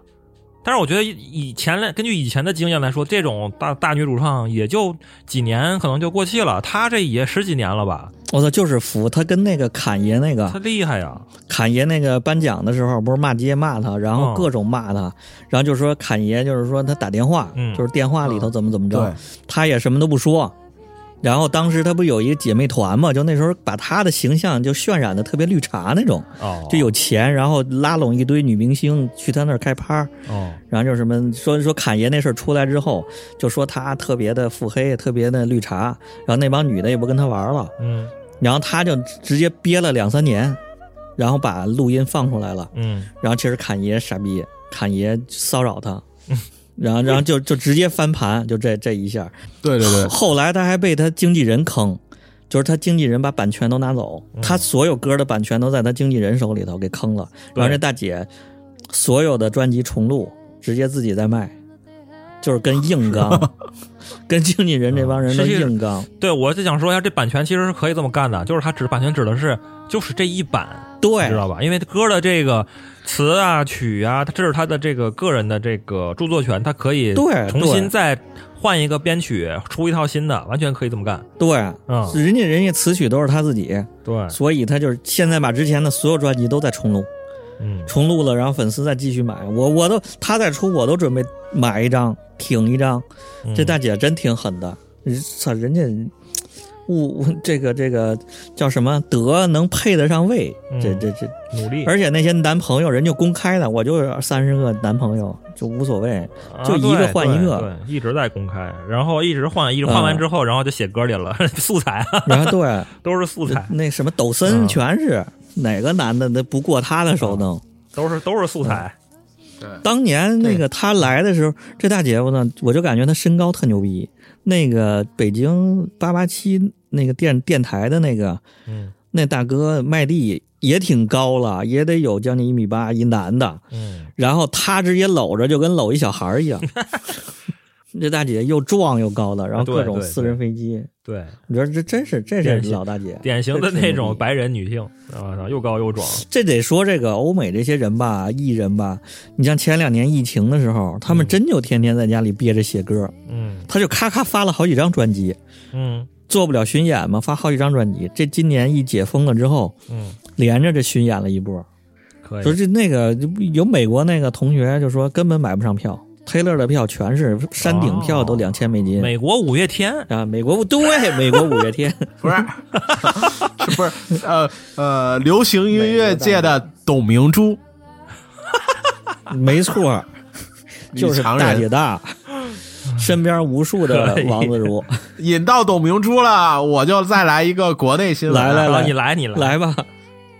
但是我觉得以前来根据以前的经验来说，这种大大女主唱也就几年，可能就过气了。她这也十几年了吧？我操，就是服她跟那个侃爷那她个厉害呀！侃爷那个颁奖的时候，不是骂街骂他，然后嗯各种骂他，然后就说侃爷就是说他打电话，嗯就是电话里头怎么怎么着，对他也什么都不说。然后当时他不有一个姐妹团嘛，就那时候把他的形象就渲染的特别绿茶那种，哦，就有钱，然后拉拢一堆女明星去他那儿开趴，哦，然后就什么说说侃爷那事儿出来之后，就说他特别的腹黑，特别的绿茶，然后那帮女的也不跟他玩了，嗯。然后他就直接憋了两三年，然后把录音放出来了，嗯。然后其实侃爷傻逼，侃爷骚扰他，然后然后就就直接翻盘，就这这一下，对对对，后来他还被他经纪人坑，就是他经纪人把版权都拿走，嗯。他所有歌的版权都在他经纪人手里头给坑了。然后这大姐所有的专辑重录，直接自己在卖，就是跟硬 刚，跟经纪人这帮人都硬刚。对，我就想说一下，这版权其实是可以这么干的，就是它指版权指的是就是这一版，对。知道吧？因为歌的这个词啊、曲啊，它这是他的这个个人的这个著作权，他可以对重新再换一个编曲，出一套新的，完全可以这么干。对，嗯，人家人家词曲都是他自己，对，所以他就是现在把之前的所有专辑都在重录，嗯，重录了，然后粉丝再继续买。我我都他再出，我都准备买一张挺一张。嗯。这大姐真挺狠的，操人家物这个这个叫什么德能配得上位，这嗯这这，努力，而且那些男朋友人就公开的，我就三十个男朋友就无所谓，啊就一个换一个对，对一直在公开，然后一直换，一直换完之后，然后就写歌里了，素材然后对 都是素材，那什么抖森嗯全是哪个男的那不过他的手弄。都是都是素材。对当年那个他来的时候，这大姐夫呢，我就感觉他身高特牛逼。那个北京八八七那个电电台的那个嗯那大哥麦地也挺高了，也得有将近一米八，一男的。嗯，然后他直接搂着，就跟搂一小孩儿一样。这大姐又壮又高的，然后各种私人飞机，对，我觉得这真是这是老大姐，典型的那种白人女性，啊，又高又壮。这得说这个欧美这些人吧，艺人吧，你像前两年疫情的时候，他们嗯真就天天在家里憋着写歌，嗯他就咔咔发了好几张专辑，嗯做不了巡演嘛，发好几张专辑。这今年一解封了之后，嗯，连着这巡演了一波。可以。说这那个有美国那个同学就说根本买不上票，Taylor 的票全是山顶票都哦。两千美金。美国五月天，啊，美国对美国五月天，不是，是不是。呃呃，流行音乐界的董明珠，没错，就是大姐大，身边无数的王自如，引到董明珠了，我就再来一个国内新闻。来来来，你来你来。来吧，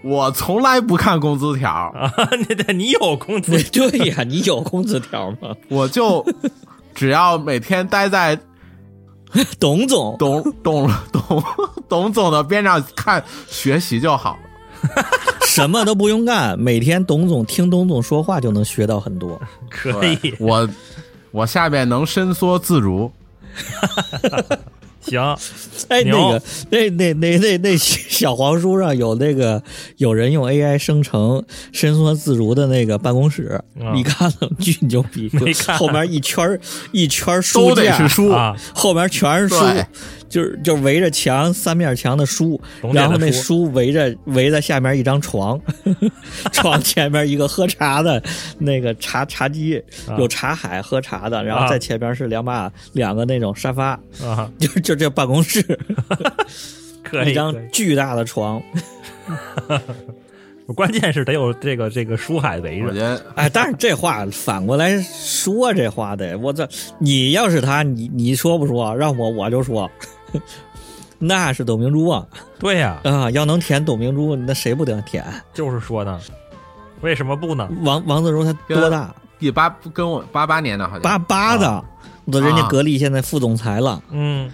我从来不看工资条，啊！你得你有工资对 对呀，你有工资条吗？我就只要每天待在 董总，董董董 董总的边上看学习就好了。什么都不用干，每天董总听董总说话就能学到很多。可以，我我下边能伸缩自如。行，哎，那个，那那那那那小黄书上有那个有人用 AI 生成伸缩自如的那个办公室，啊你看了巨牛逼，就没看。后面一圈儿一圈儿书都得架是书，啊，后面全是书对，就是就围着墙三面墙的书，的然后那书。书围着围在下面一张床，床前面一个喝茶的那个茶茶几，啊。有茶海喝茶的，然后啊。在前边是两把两个那种沙发，啊，就就这办公室 可以。一张巨大的床，关键是得有这个这个书海围着。哎，但是这话反过来说，这话得我这你要是他，你你说不说？让我我就说，那是董明珠啊对呀，啊！要能舔董明珠，那谁不得舔？就是说呢，为什么不呢？王王自如他多大？第八跟我八八年的好像八八的，我人家啊格力现在副总裁了，嗯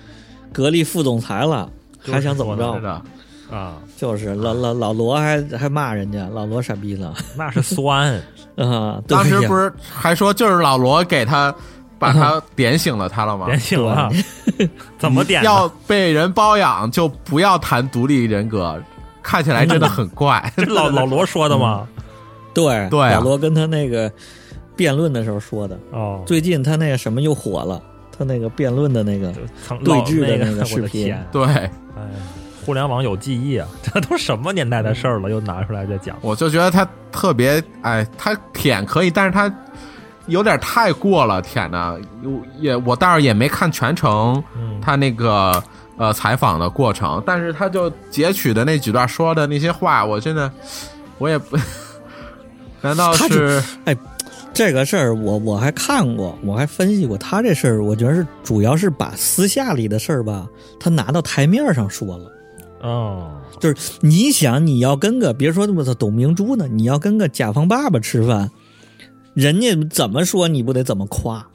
格力副总裁了，就是还想怎么着？是的，啊，就是老老老罗还还骂人家，老罗傻逼呢那是酸，啊！当时不是还说就是老罗给他把他点醒了他了吗？点醒了，怎么点？要被人包养就不要谈独立人格，看起来真的很怪。这老 老罗说的吗？对对啊老罗跟他那个辩论的时候说的。哦，最近他那个什么又火了，他那个辩论的那个对峙的那个视频对，哎，互联网有记忆啊，这都什么年代的事儿了，又拿出来再讲。我就觉得他特别，哎，他舔可以，但是他有点太过了，舔的有也我倒是也没看全程嗯，他那个呃采访的过程，但是他就截取的那几段说的那些话，我真的我也不，难道是哎这个事儿，我我还看过，我还分析过他这事儿，我觉得是主要是把私下里的事儿吧，他拿到台面上说了。哦，就是你想，你要跟个别说我操董明珠呢，你要跟个甲方爸爸吃饭，人家怎么说你不得怎么夸，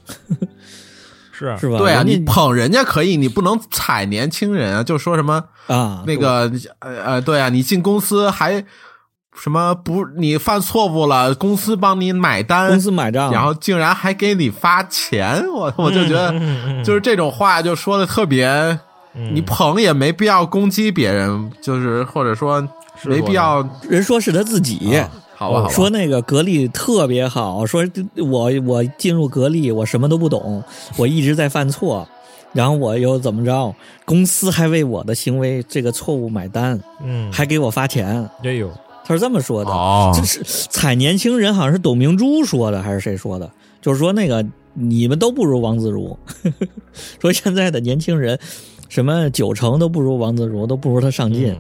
是是吧？对啊？你捧人家可以，你不能踩年轻人啊，就说什么啊，那个呃呃，对啊，你进公司还什么不？你犯错误了，公司帮你买单，公司买账，然后竟然还给你发钱，我 我就觉得就是这种话就说的特别，嗯你捧也没必要攻击别人，就是或者说没必要，人说是他自己。好吧好吧，说那个格力特别好，说我我进入格力，我什么都不懂，我一直在犯错，然后我又怎么着，公司还为我的行为这个错误买单，嗯，还给我发钱，他是这么说的。哦这是踩年轻人，好像是董明珠说的，还是谁说的？就是说那个你们都不如王自如，说现在的年轻人，什么九成都不如王自如，都不如他上进。嗯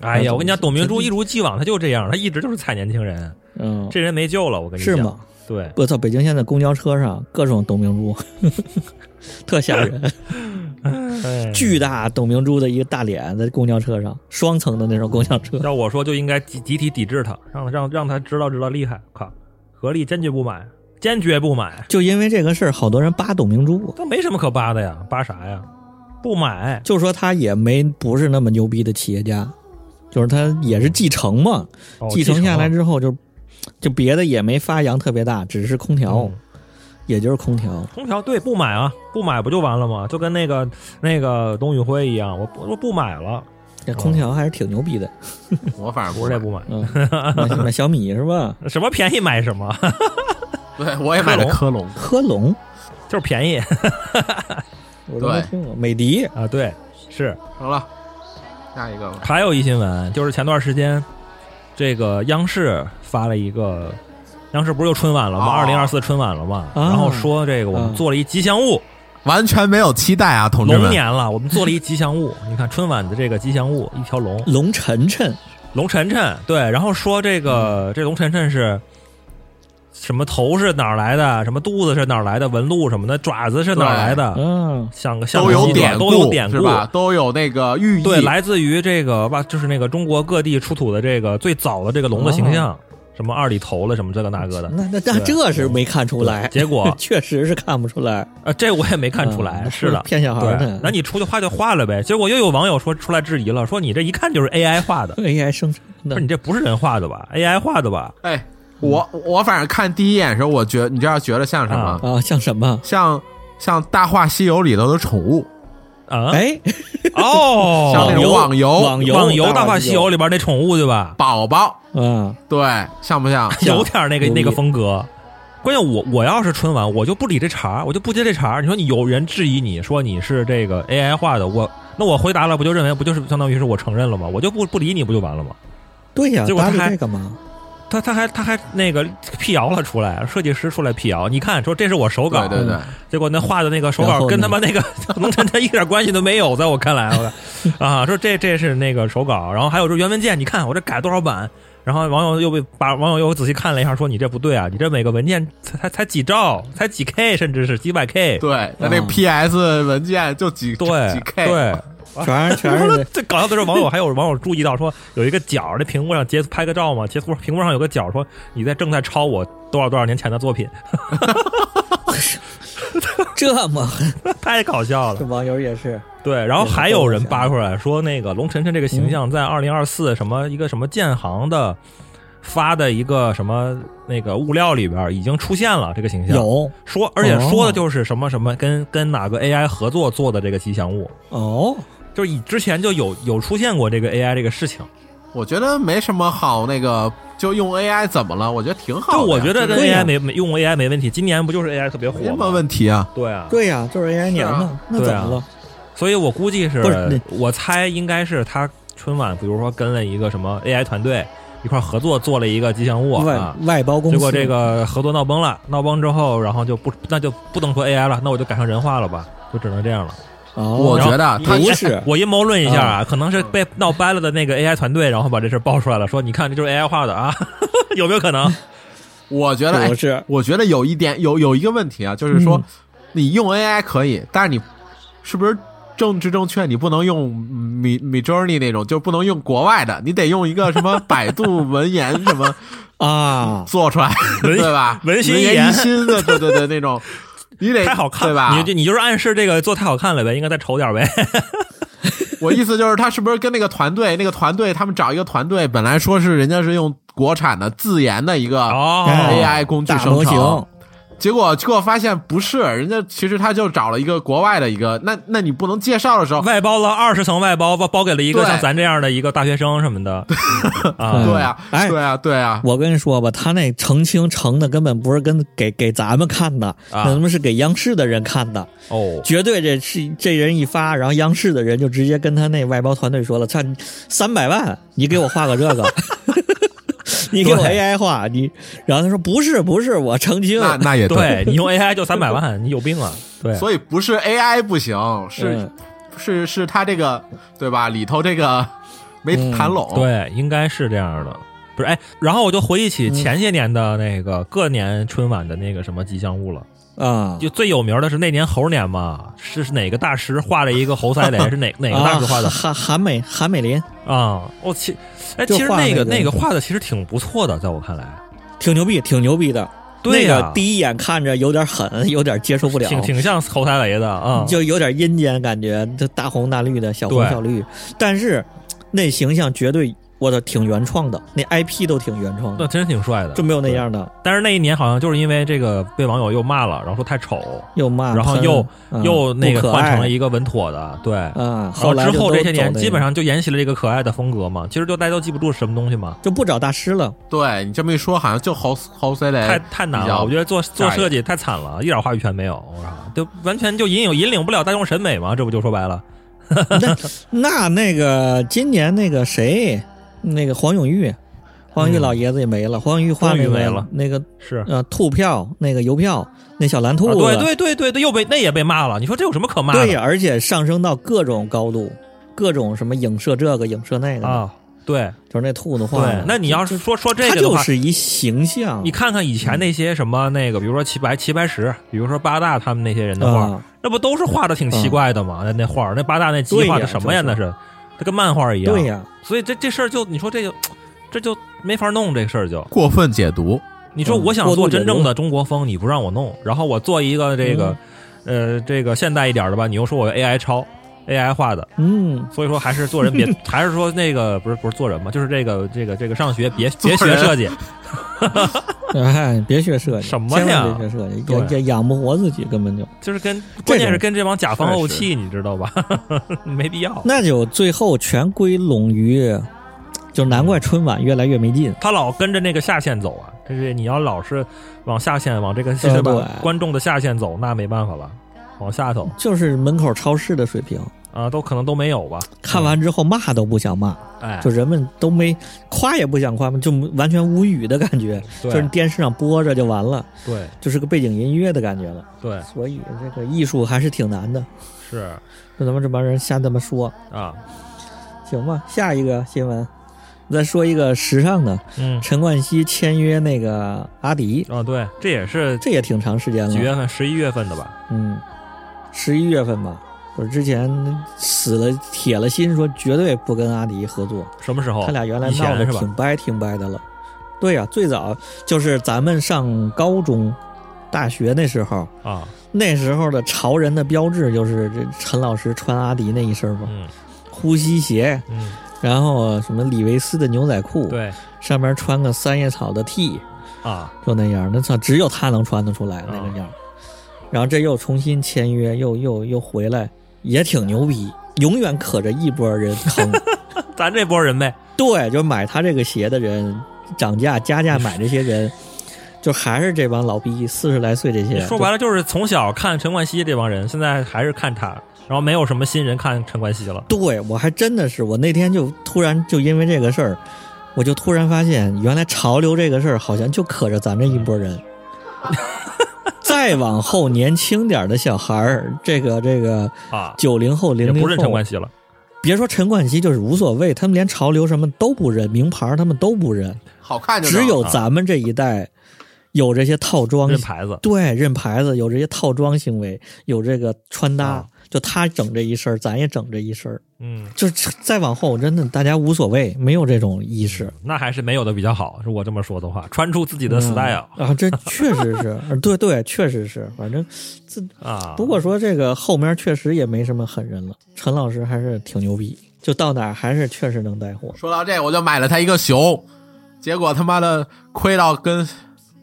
哎呀，我跟你讲，董明珠一如既往，他就这样，他一直就是踩年轻人，嗯，这人没救了。我跟你讲，是吗？对，我操！北京现在公交车上各种董明珠，特吓人，哎巨大董明珠的一个大脸在公交车上，双层的那种公交车。要我说，就应该集集体抵制他，让让让他知道知道厉害。靠，合力坚决不买，坚决不买，就因为这个事儿，好多人扒董明珠，他没什么可扒的呀，扒啥呀？不买，就说他也没不是那么牛逼的企业家，就是他也是继承嘛，哦继承下来之后就就别的也没发扬特别大，只是空调，嗯。也就是空调。空调对不买啊，不买不就完了吗？就跟那个那个董宇辉一样，我不我不买了，这空调还是挺牛逼的，我反正不不是这不买，嗯，买买小米是吧？什么便宜买什么，买，对我也买了科龙，科龙，就是便宜。我都没听过，美的，啊，对，是。好了，下一个吧，还有一新闻，就是前段时间，这个央视发了一个，央视不是又春晚了吗？哦。二零二四春晚了吗？啊。然后说这个我们嗯做了一吉祥物，完全没有期待啊，同志们，龙年了，我们做了一吉祥物。你看春晚的这个吉祥物，一条龙，龙晨晨，龙晨晨，对，然后说这个、这龙晨晨是什么头是哪儿来的，什么肚子是哪儿来的，纹路什么的，爪子是哪儿来的，嗯，像个像都个鸡爪有典故，都有典故是吧？都有那个寓意，对，来自于这个吧，就是那个中国各地出土的这个最早的这个龙的形象，什么二里头了，什么这个那个的。那那那这是没看出来，结果。确实是看不出来，呃，这我也没看出来，嗯是的，骗小孩对的，那你出去画就画了呗。结果又有网友说出来质疑了，说你这一看就是 AI 画的，AI 生成的。不是你这不是人画的吧？AI 画的吧？哎，我我反正看第一眼的时候，我觉你知道觉得像什么？啊啊，像什么？像像《大话西游》里头的宠物，啊，哎，哦，像那种网游网游网游《大话话西游》里边那宠物对吧？宝宝，嗯，对，像不像？有点那个那个风格。关键我我要是春晚，我就不理这茬儿，我就不接这茬儿。你说你有人质疑你说你是这个 AI 化的，我那我回答了，不就认为不就是相当于是我承认了吗？我就不不理你不就完了吗？对呀，结果他还干嘛？他他还他还那个辟谣了出来，设计师出来辟谣，你看说这是我手稿，对对对，结果那画的那个手稿跟他妈那个农陈陈一点关系都没有，在我看来，我啊说这这是那个手稿，然后还有说原文件，你看我这改多少版，然后网友又被把网友又仔细看了一下，说你这不对啊，你这每个文件才才才几兆，才几 K，甚至是几百 K，对，他那嗯。PS 文件就几对几 K，对。全是全是 这最搞笑的是，网友还有网友注意到说，有一个角，那屏幕上截拍个照嘛，截图屏幕上有个角说你在正在抄我多少多少年前的作品，这么狠，太搞笑了这。网友也是，对，然后还有人扒出来说，那个龙晨晨这个形嗯象在二零二四什么一个什么建行的发的一个什么那个物料里边已经出现了这个形象，有。说而且说的就是什么什么跟跟哪个 AI 合作做的这个吉祥物，哦，就是以之前就有有出现过这个 AI 这个事情，我觉得没什么好那个，就用 AI 怎么了？我觉得挺好的。就我觉得跟 AI 没没用 AI 没问题，今年不就是 AI 特别火没什么吗？问题啊。对啊，对呀，就是 AI 年是呢，那怎么了？所以我估计是，是我猜应该是他春晚，比如说跟了一个什么 AI 团队一块合作做了一个吉祥物外啊。外包公司，结果这个合作闹崩了，闹崩之后，然后就不那就不能说 AI 了，那我就改成人话了吧，就只能这样了。哦，我觉得他不是。我阴谋论一下啊，可能是被闹掰了的那个 AI 团队，然后把这事爆出来了，说你看这就是 AI 画的啊，有没有可能？我觉得，哎不是。我觉得有一点有有一个问题啊，就是说嗯。你用 AI 可以，但是你是不是政治正确？你不能用 Mi Mi Journey 那种，就不能用国外的，你得用一个什么百度文言什么 啊，做出来，文对吧？文心一言。言一心的，对对对，那种你得太好看对吧？你就你就是暗示这个做太好看了呗，应该再丑点呗。我意思就是，他是不是跟那个团队，那个团队他们找一个团队，本来说是人家是用国产的自研的一个哦 AI 工具生成，结果结果发现不是，人家其实他就找了一个国外的一个，那那你不能介绍的时候，外包了二十层外包，包包给了一个像咱这样的一个大学生什么的。对啊，哎对啊，对啊，我跟你说吧，他那澄清成的根本不是跟给给咱们看的，啊。那他妈是给央视的人看的，哦，绝对这是这人一发，然后央视的人就直接跟他那外包团队说了，操，三百万，你给我画个这个，你给我 AI 画你，然后他说不是不是，我澄清，那那也对你用 AI 就三百万，你有病啊！对，所以不是 AI 不行，是、嗯是是他这个对吧？里头这个没谈拢，对，应该是这样的。不是，哎，然后我就回忆起嗯前些年的那个各年春晚的那个什么吉祥物了，啊，就最有名的是那年猴年嘛，是是哪个大师画了一个猴赛雷？是哪哪个大师画的啊韩韩美韩美林啊？我其哎，其实那个那个画的其实挺不错的，在我看来，挺牛逼，挺牛逼的。对呀那个第一眼看着有点狠，有点接受不了，挺挺像猴赛雷的啊。就有点阴间感觉，这大红大绿的小红小绿，但是那形象绝对我的挺原创的，那 IP 都挺原创的，那真是挺帅的，就没有那样的但是那一年好像就是因为这个被网友又骂了，然后说太丑，又骂，然后又、嗯又那个换成了一个稳妥的，对。啊，然后后之后这些年基本上就沿袭了这个可爱的风格嘛，其实就大家都记不住是什么东西嘛，就不找大师了，对你这么一说，好像就侯侯 C 雷太太难了，我觉得做做设计太惨了，一点话语权没有，我操，就完全就引领引领不了大众审美嘛，这不就说白了？那那那个今年那个谁，那个黄永玉，黄永玉嗯老爷子也没了，黄永玉画终于那个没了。那个是，呃兔票，那个邮票，那小蓝兔子，啊。对对对对对，又被那也被骂了，你说这有什么可骂的？对，而且上升到各种高度，各种什么影射这个影射那个，啊，对。就是那兔子画那你要是说说这它个的话，就是一形象，你看看以前那些什么那个，比如说齐白齐白石，比如说八大他们那些人的画，啊，那不都是画的挺奇怪的吗？那那画，那八大那鸡画的什么呀？就是。那是，它跟漫画一样。对呀，所以这这事儿就你说这就这就没法弄这事儿就。过分解读，你说嗯我想做真正的中国风，你不让我弄，然后我做一个这个呃这个现代一点的吧，你又说我 AI 抄 AI 画的，嗯，所以说还是做人别，还是说那个不是不是做人嘛，就是这个这个这个上学别别学设计，哎，别学设计，什么呀？别学设计，对。养养养不活自己，根本就。就是跟关键是跟这帮甲方怄气，你知道吧？没必要。那就最后全归拢于，就难怪春晚越来越没劲。他老跟着那个下线走啊，就是你要老是往下线，往这个观众的下线走，那没办法了，往下头就是门口超市的水平，啊，都可能都没有吧。看完之后骂都不想骂，哎，就人们都没夸也不想夸，就完全无语的感觉，对就是电视上播着就完了，对就是个背景音乐的感觉了。对所以这个艺术还是挺难的，是就咱们这帮人瞎这么说，啊，行吧？下一个新闻，再说一个时尚的，嗯陈冠希签约那个阿迪，啊，对，这也是这也挺长时间了，几月份？十一月份的吧？嗯，十一月份吧。我之前死了铁了心说绝对不跟阿迪合作，什么时候？他俩原来闹得挺掰挺掰的了。对呀、最早就是咱们上高中、大学那时候，啊，那时候的潮人的标志就是这陈老师穿阿迪那一身嘛，嗯。呼吸鞋，嗯，然后什么李维斯的牛仔裤，，对。上面穿个三叶草的 T，啊，就那样，那操，只有他能穿得出来那个样。然后这又重新签约，又又又回来，也挺牛逼，永远可着一波人坑。咱这波人呗，对，就买他这个鞋的人，涨价加价买这些人，就还是这帮老逼，四十来岁这些。说白了就是从小看陈冠希这帮人，现在还是看他，然后没有什么新人看陈冠希了。对我还真的是，我那天就突然就因为这个事儿，我就突然发现，原来潮流这个事儿好像就可着咱这一波人。再往后年轻点的小孩儿，这个这个啊，九零后、零零后不认陈后，冠希了。别说陈冠希，就是无所谓，他们连潮流什么都不认，名牌他们都不认，好看就只有咱们这一代有这些套装认牌子，对，认牌子有这些套装行为，有这个穿搭，啊就他整这一身儿，咱也整这一身儿。嗯，就是再往后，真的大家无所谓，没有这种意识。那还是没有的比较好。如果这么说的话，穿出自己的 style 嗯啊，这确实是，呃对对，确实是。反正这啊。不过说这个后面确实也没什么狠人了，陈老师还是挺牛逼，就到哪儿还是确实能带货。说到这，我就买了他一个熊，结果他妈的亏到跟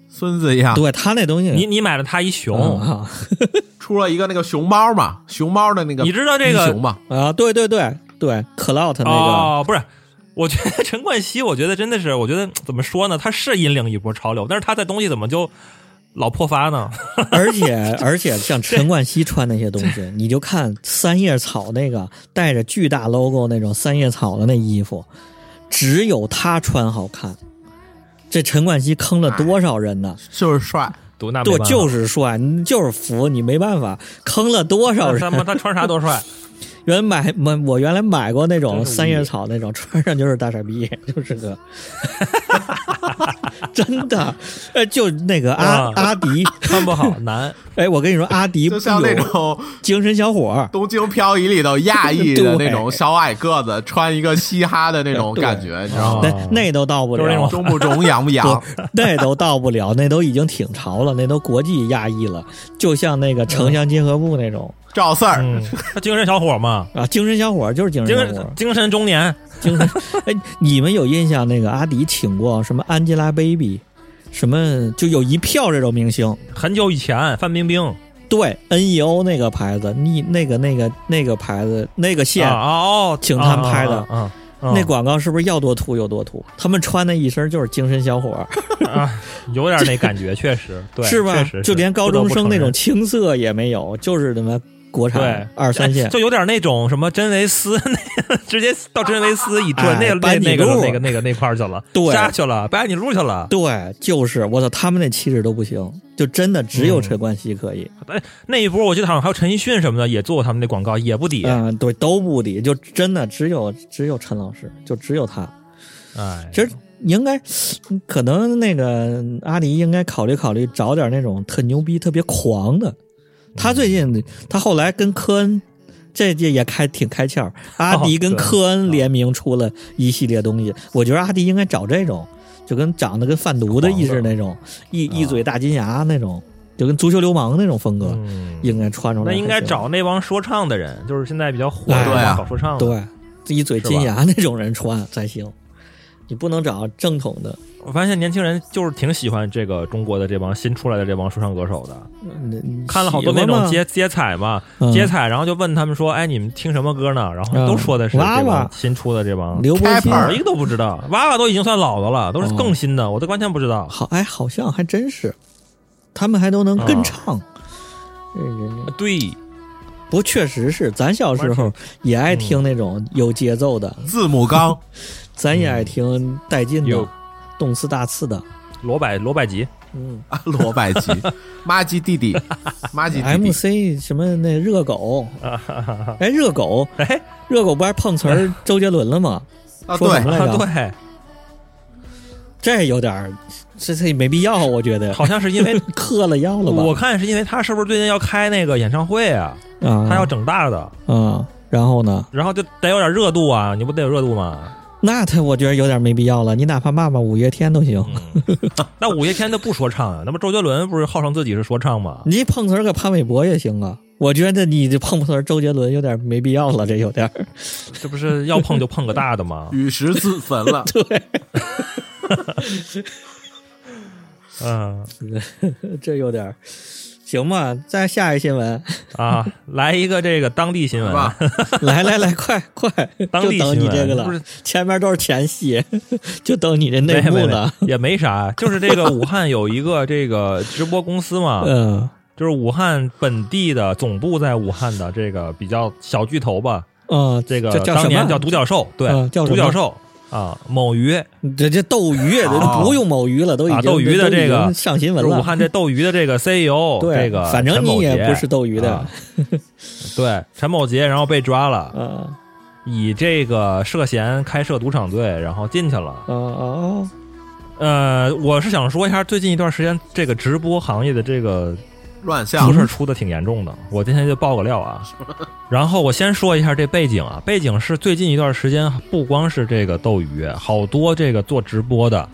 孙子一样，对他那东西，你你买了他一熊，嗯啊 出了一个那个熊猫嘛，熊猫的那个，你知道这个熊吗？啊，对对对对，Clout 那个，哦，不是，我觉得陈冠希，我觉得真的是，我觉得怎么说呢？他是引领一波潮流，但是他的东西怎么就老破发呢？而且 而且像陈冠希穿那些东西，你就看三叶草那个带着巨大 logo 那种三叶草的那衣服，只有他穿好看。这陈冠希坑了多少人呢？就是帅，对，读那对就是帅，你就是服，你没办法，坑了多少人？他妈他穿啥都帅，原来买买我原来买过那种三叶草那种，穿上就是大傻逼，就是个，真的，呃，就那个阿啊阿迪，穿不好难。哎，我跟你说，阿迪就像那种精神小伙儿，《东京漂移》里头亚裔的那种小矮个子，穿一个嘻哈的那种感觉，你知道吗？那那都到不了就是，中不中，洋不洋？那都到不了，那都已经挺潮了，那都国际亚裔了，就像那个城乡结合部那种赵四儿，精神小伙嘛，啊，精神小伙儿就是精神精小伙儿，神精神中年，精神。哎，你们有印象那个阿迪请过什么 Angelababy，什么就有一票这种明星，很久以前，范冰冰对 NEO 那个牌子，你那个那个那个牌子那个线。哦，请他们拍的那广告是不是要多土有多土？他们穿的一身就是精神小伙儿，啊，有点那感觉，确实，对，是吧确实？就连高中生那种青涩也没有，就是他妈国对产二三线哎。就有点那种什么真维斯，那个直接到真维斯一转，哎那个那那个路那个那个那块儿去了，对下去了，拜你路去了。对，就是我操，他们那气质都不行，就真的只有嗯陈冠希可以。哎，那一波我记得好像还有陈奕迅什么的也做过他们那广告，也不抵。嗯，对，都不抵，就真的只有只有陈老师，就只有他。哎，其实应该，可能那个阿迪应该考虑考虑，找点那种特牛逼、特别狂的。他最近，他后来跟科恩，这这也开挺开窍。阿迪跟科恩联名出了一系列东西，我觉得阿迪应该找这种，就跟长得跟贩毒的意思那种，一一嘴大金牙那种，就跟足球流氓那种风格，嗯，应该穿出来那应该找那帮说唱的人，就是现在比较火的搞说唱的。对，一嘴金牙那种人穿才行。你不能找正统的。我发现年轻人就是挺喜欢这个中国的这帮新出来的这帮说唱歌手的，嗯看了好多那种接接彩嘛，嗯接彩，然后就问他们说：“哎，你们听什么歌呢？”然后都说的是这娃娃帮新出的这帮，刘柏辛，我一个都不知道。娃娃都已经算老的了，都是更新的，我都完全不知道。好哎，好像还真是，他们还都能跟唱。嗯，对，不确实是，咱小时候也爱听那种有节奏的，字母刚，咱也爱听带劲的有，动次大次的。罗百罗百吉，嗯 罗百吉，妈吉弟弟，妈吉弟弟，，MC 什么那热狗，哎，热狗，哎，热狗不还碰瓷儿周杰伦了吗？啊，对，啊？对，这有点儿，这这没必要，我觉得好像是因为 嗑了药了吧？我看是因为他是不是最近要开那个演唱会啊？啊，他要整大的，嗯，然后呢？然后就得有点热度啊，你不得有热度吗？那他我觉得有点没必要了，你哪怕骂骂五月天都行。嗯，那五月天他不说唱啊，那么周杰伦不是号称自己是说唱吗？你碰瓷儿个潘玮柏也行啊。我觉得你这碰瓷儿周杰伦有点没必要了，这有点。这不是要碰就碰个大的吗？玉石自焚了。对，嗯 这有点儿行吧？再下一新闻，啊，来一个这个当地新闻，吧？来来来，快快，当地就等新闻你这个了不是。前面都是前戏，就等你这内没没幕呢。没也没啥，就是这个武汉有一个这个直播公司嘛，嗯就是武汉本地的总部在武汉的这个比较小巨头吧，嗯，这个叫叫？当年叫独角兽，对，嗯叫独角兽啊，某鱼这这斗鱼，哦不用某鱼了，都已经啊斗鱼的这个上新闻了。武汉这斗鱼的这个 CEO，对，这个反正你也不是斗鱼的啊 对陈某杰，然后被抓了，嗯以这个涉嫌开设赌场罪，然后进去了。啊啊！呃，我是想说一下，最近一段时间这个直播行业的这个出乱象事儿出的挺严重的，我今天就爆个料啊。然后我先说一下这背景啊，背景是最近一段时间，不光是这个斗鱼，好多这个做直播的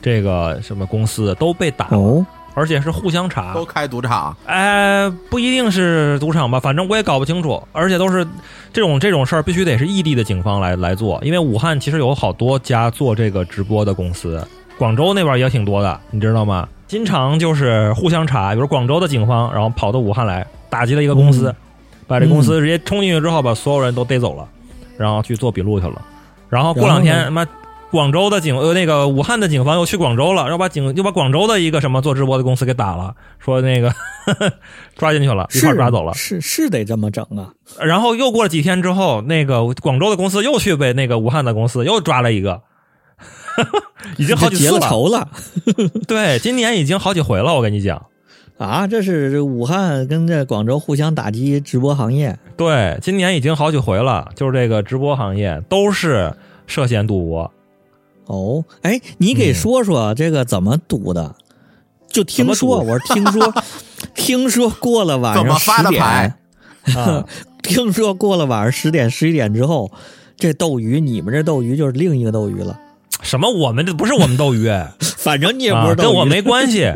这个什么公司都被打了，哦，而且是互相查都。开赌场，哎，不一定是赌场吧，反正我也搞不清楚。而且都是这种这种事儿，必须得是异地的警方来来做，因为武汉其实有好多家做这个直播的公司，广州那边也挺多的，你知道吗？经常就是互相查，比如广州的警方，然后跑到武汉来打击了一个公司，嗯把这公司直接冲进去之后，把所有人都逮走了，然后去做笔录去了。然后过两天他妈。广州的警呃，那个武汉的警方又去广州了，然后把警又把广州的一个什么做直播的公司给打了，说那个 抓进去了，一块儿抓走了。是是得这么整啊！然后又过了几天之后，那个广州的公司又去被那个武汉的公司又抓了一个，已经好几结次仇了 对，今年已经好几回了，我跟你讲。啊！这是武汉跟这广州互相打击直播行业。对，今年已经好几回了，就是这个直播行业都是涉嫌赌博。哦，哎，你嗯给说说这个怎么赌的？就听说，我是听说，听说过了晚怎么上十发的牌点，啊，听说过了晚上十点十一点之后，这斗鱼，你们这斗鱼就是另一个斗鱼了。什么？我们这不是我们斗鱼，反正你也不啊，是斗鱼，跟我没关系。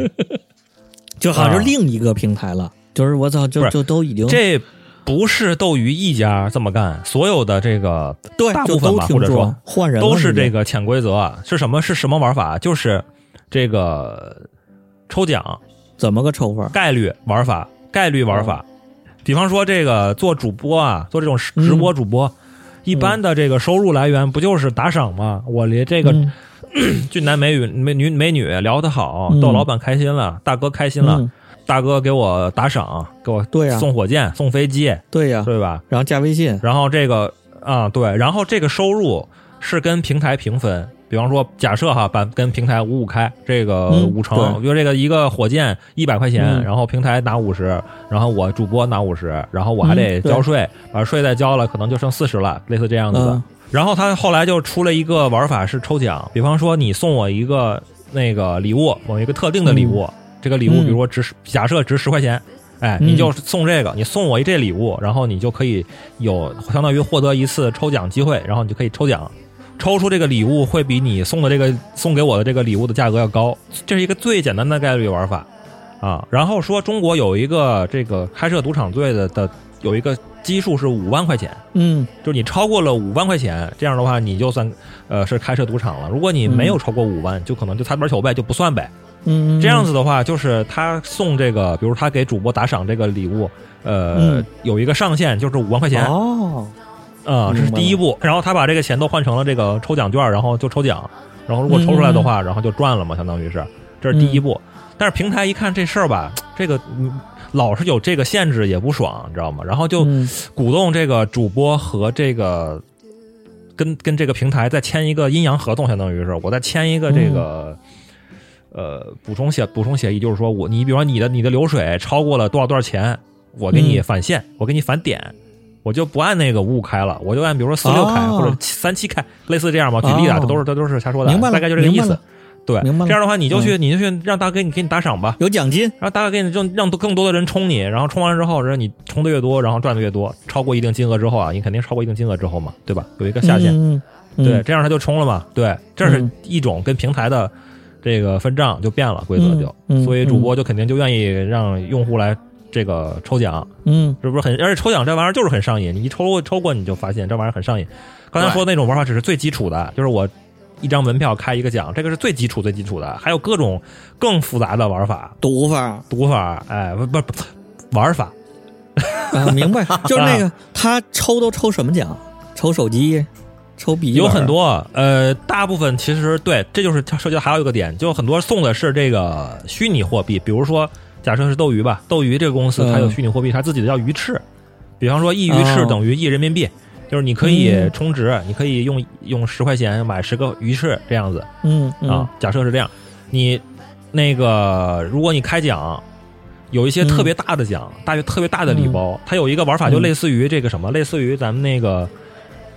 就好像是啊另一个平台了。就是我操，就是就都已经这不是斗鱼一家这么干，所有的这个对，大部分吧或者说换人都是这个个潜规则啊。是什么？是什么玩法？就是这个抽奖怎么个抽法？概率玩法，概率玩哦法。比方说，这个做主播啊，做这种嗯直播主播，一般的这个收入来源不就是打赏吗？我离这个嗯 俊男美女美女美女聊得好，嗯逗老板开心了，大哥开心了，嗯大哥给我打赏，给我对呀送火箭、送飞机，对呀，对吧？然后加微信，然后这个啊，对，然后这个收入是跟平台平分。比方说，假设哈，把跟平台五五开，这个嗯五成，对。比如这个一个火箭一百块钱，嗯。然后平台拿五十，然后我主播拿五十，然后我还得交税，把税再交了，可能就剩四十了，类似这样子的。嗯。然后他后来就出了一个玩法是抽奖，比方说你送我一个那个礼物，某一个特定的礼物，这个礼物嗯。比如说值假设值十块钱，哎，嗯。你就送这个，你送我一这礼物，然后你就可以有相当于获得一次抽奖机会，然后你就可以抽奖，抽出这个礼物会比你送的这个送给我的这个礼物的价格要高，这是一个最简单的概率玩法啊。然后说中国有一个这个开设赌场罪的的有一个基数是五万块钱，嗯就是你超过了五万块钱，这样的话你就算呃是开设赌场了。如果你没有超过五万，就可能就擦边球呗，就不算呗。嗯，这样子的话，就是他送这个，比如他给主播打赏这个礼物，呃，嗯有一个上限，就是五万块钱。哦，啊、这是第一步。然后他把这个钱都换成了这个抽奖券，然后就抽奖，然后如果抽出来的话，然后就赚了嘛，相当于是，这是第一步。但是平台一看这事儿吧，这个嗯老是有这个限制也不爽，你知道吗？然后就嗯鼓动这个主播和这个跟跟这个平台再签一个阴阳合同，相当于是我再签一个这个。呃，补充协补充协议就是说我你比如说你的你的流水超过了多少多少钱，我给你嗯返现，我给你返点，我就不按那个五五开了，我就按比如说四六开、哦。或者三七开，类似这样吧。举例的，哦。这都是这都是瞎说的，明白了大概就这个意思。对，明白这样的话你就去、你就去让大哥给你给你打赏吧，有奖金，然后大哥给你让让更多的人充你，然后充完之后，然后你充的越多，然后赚的越多，超过一定金额之后啊，你肯定超过一定金额之后嘛，对吧？有一个下限，嗯，嗯。对，，这样他就充了嘛。对，这是嗯。一种跟平台的这个分账就变了规则就，所以主播就肯定就愿意让用户来这个抽奖，嗯是不是很？而且抽奖这玩意儿就是很上瘾，你一抽过抽过你就发现这玩意儿很上瘾。刚才说的那种玩法只是最基础的，就是我一张门票开一个奖，这个是最基础最基础的，还有各种更复杂的玩法、赌法赌法，哎，不不不，玩法。啊，明白，就是那个他抽都抽什么奖？抽手机，抽笔有很多，呃，大部分其实对，这就是它涉及到还有一个点，就很多送的是这个虚拟货币，比如说假设是斗鱼吧，斗鱼这个公司嗯它有虚拟货币，它自己的叫鱼翅，比方说一鱼翅哦。等于一人民币，就是你可以嗯。充值，你可以用用十块钱买十个鱼翅这样子嗯嗯。啊，假设是这样，你那个如果你开奖。有一些特别大的奖，大约特别大的礼包，它有一个玩法，就嗯。类似于这个什么，类似于咱们那个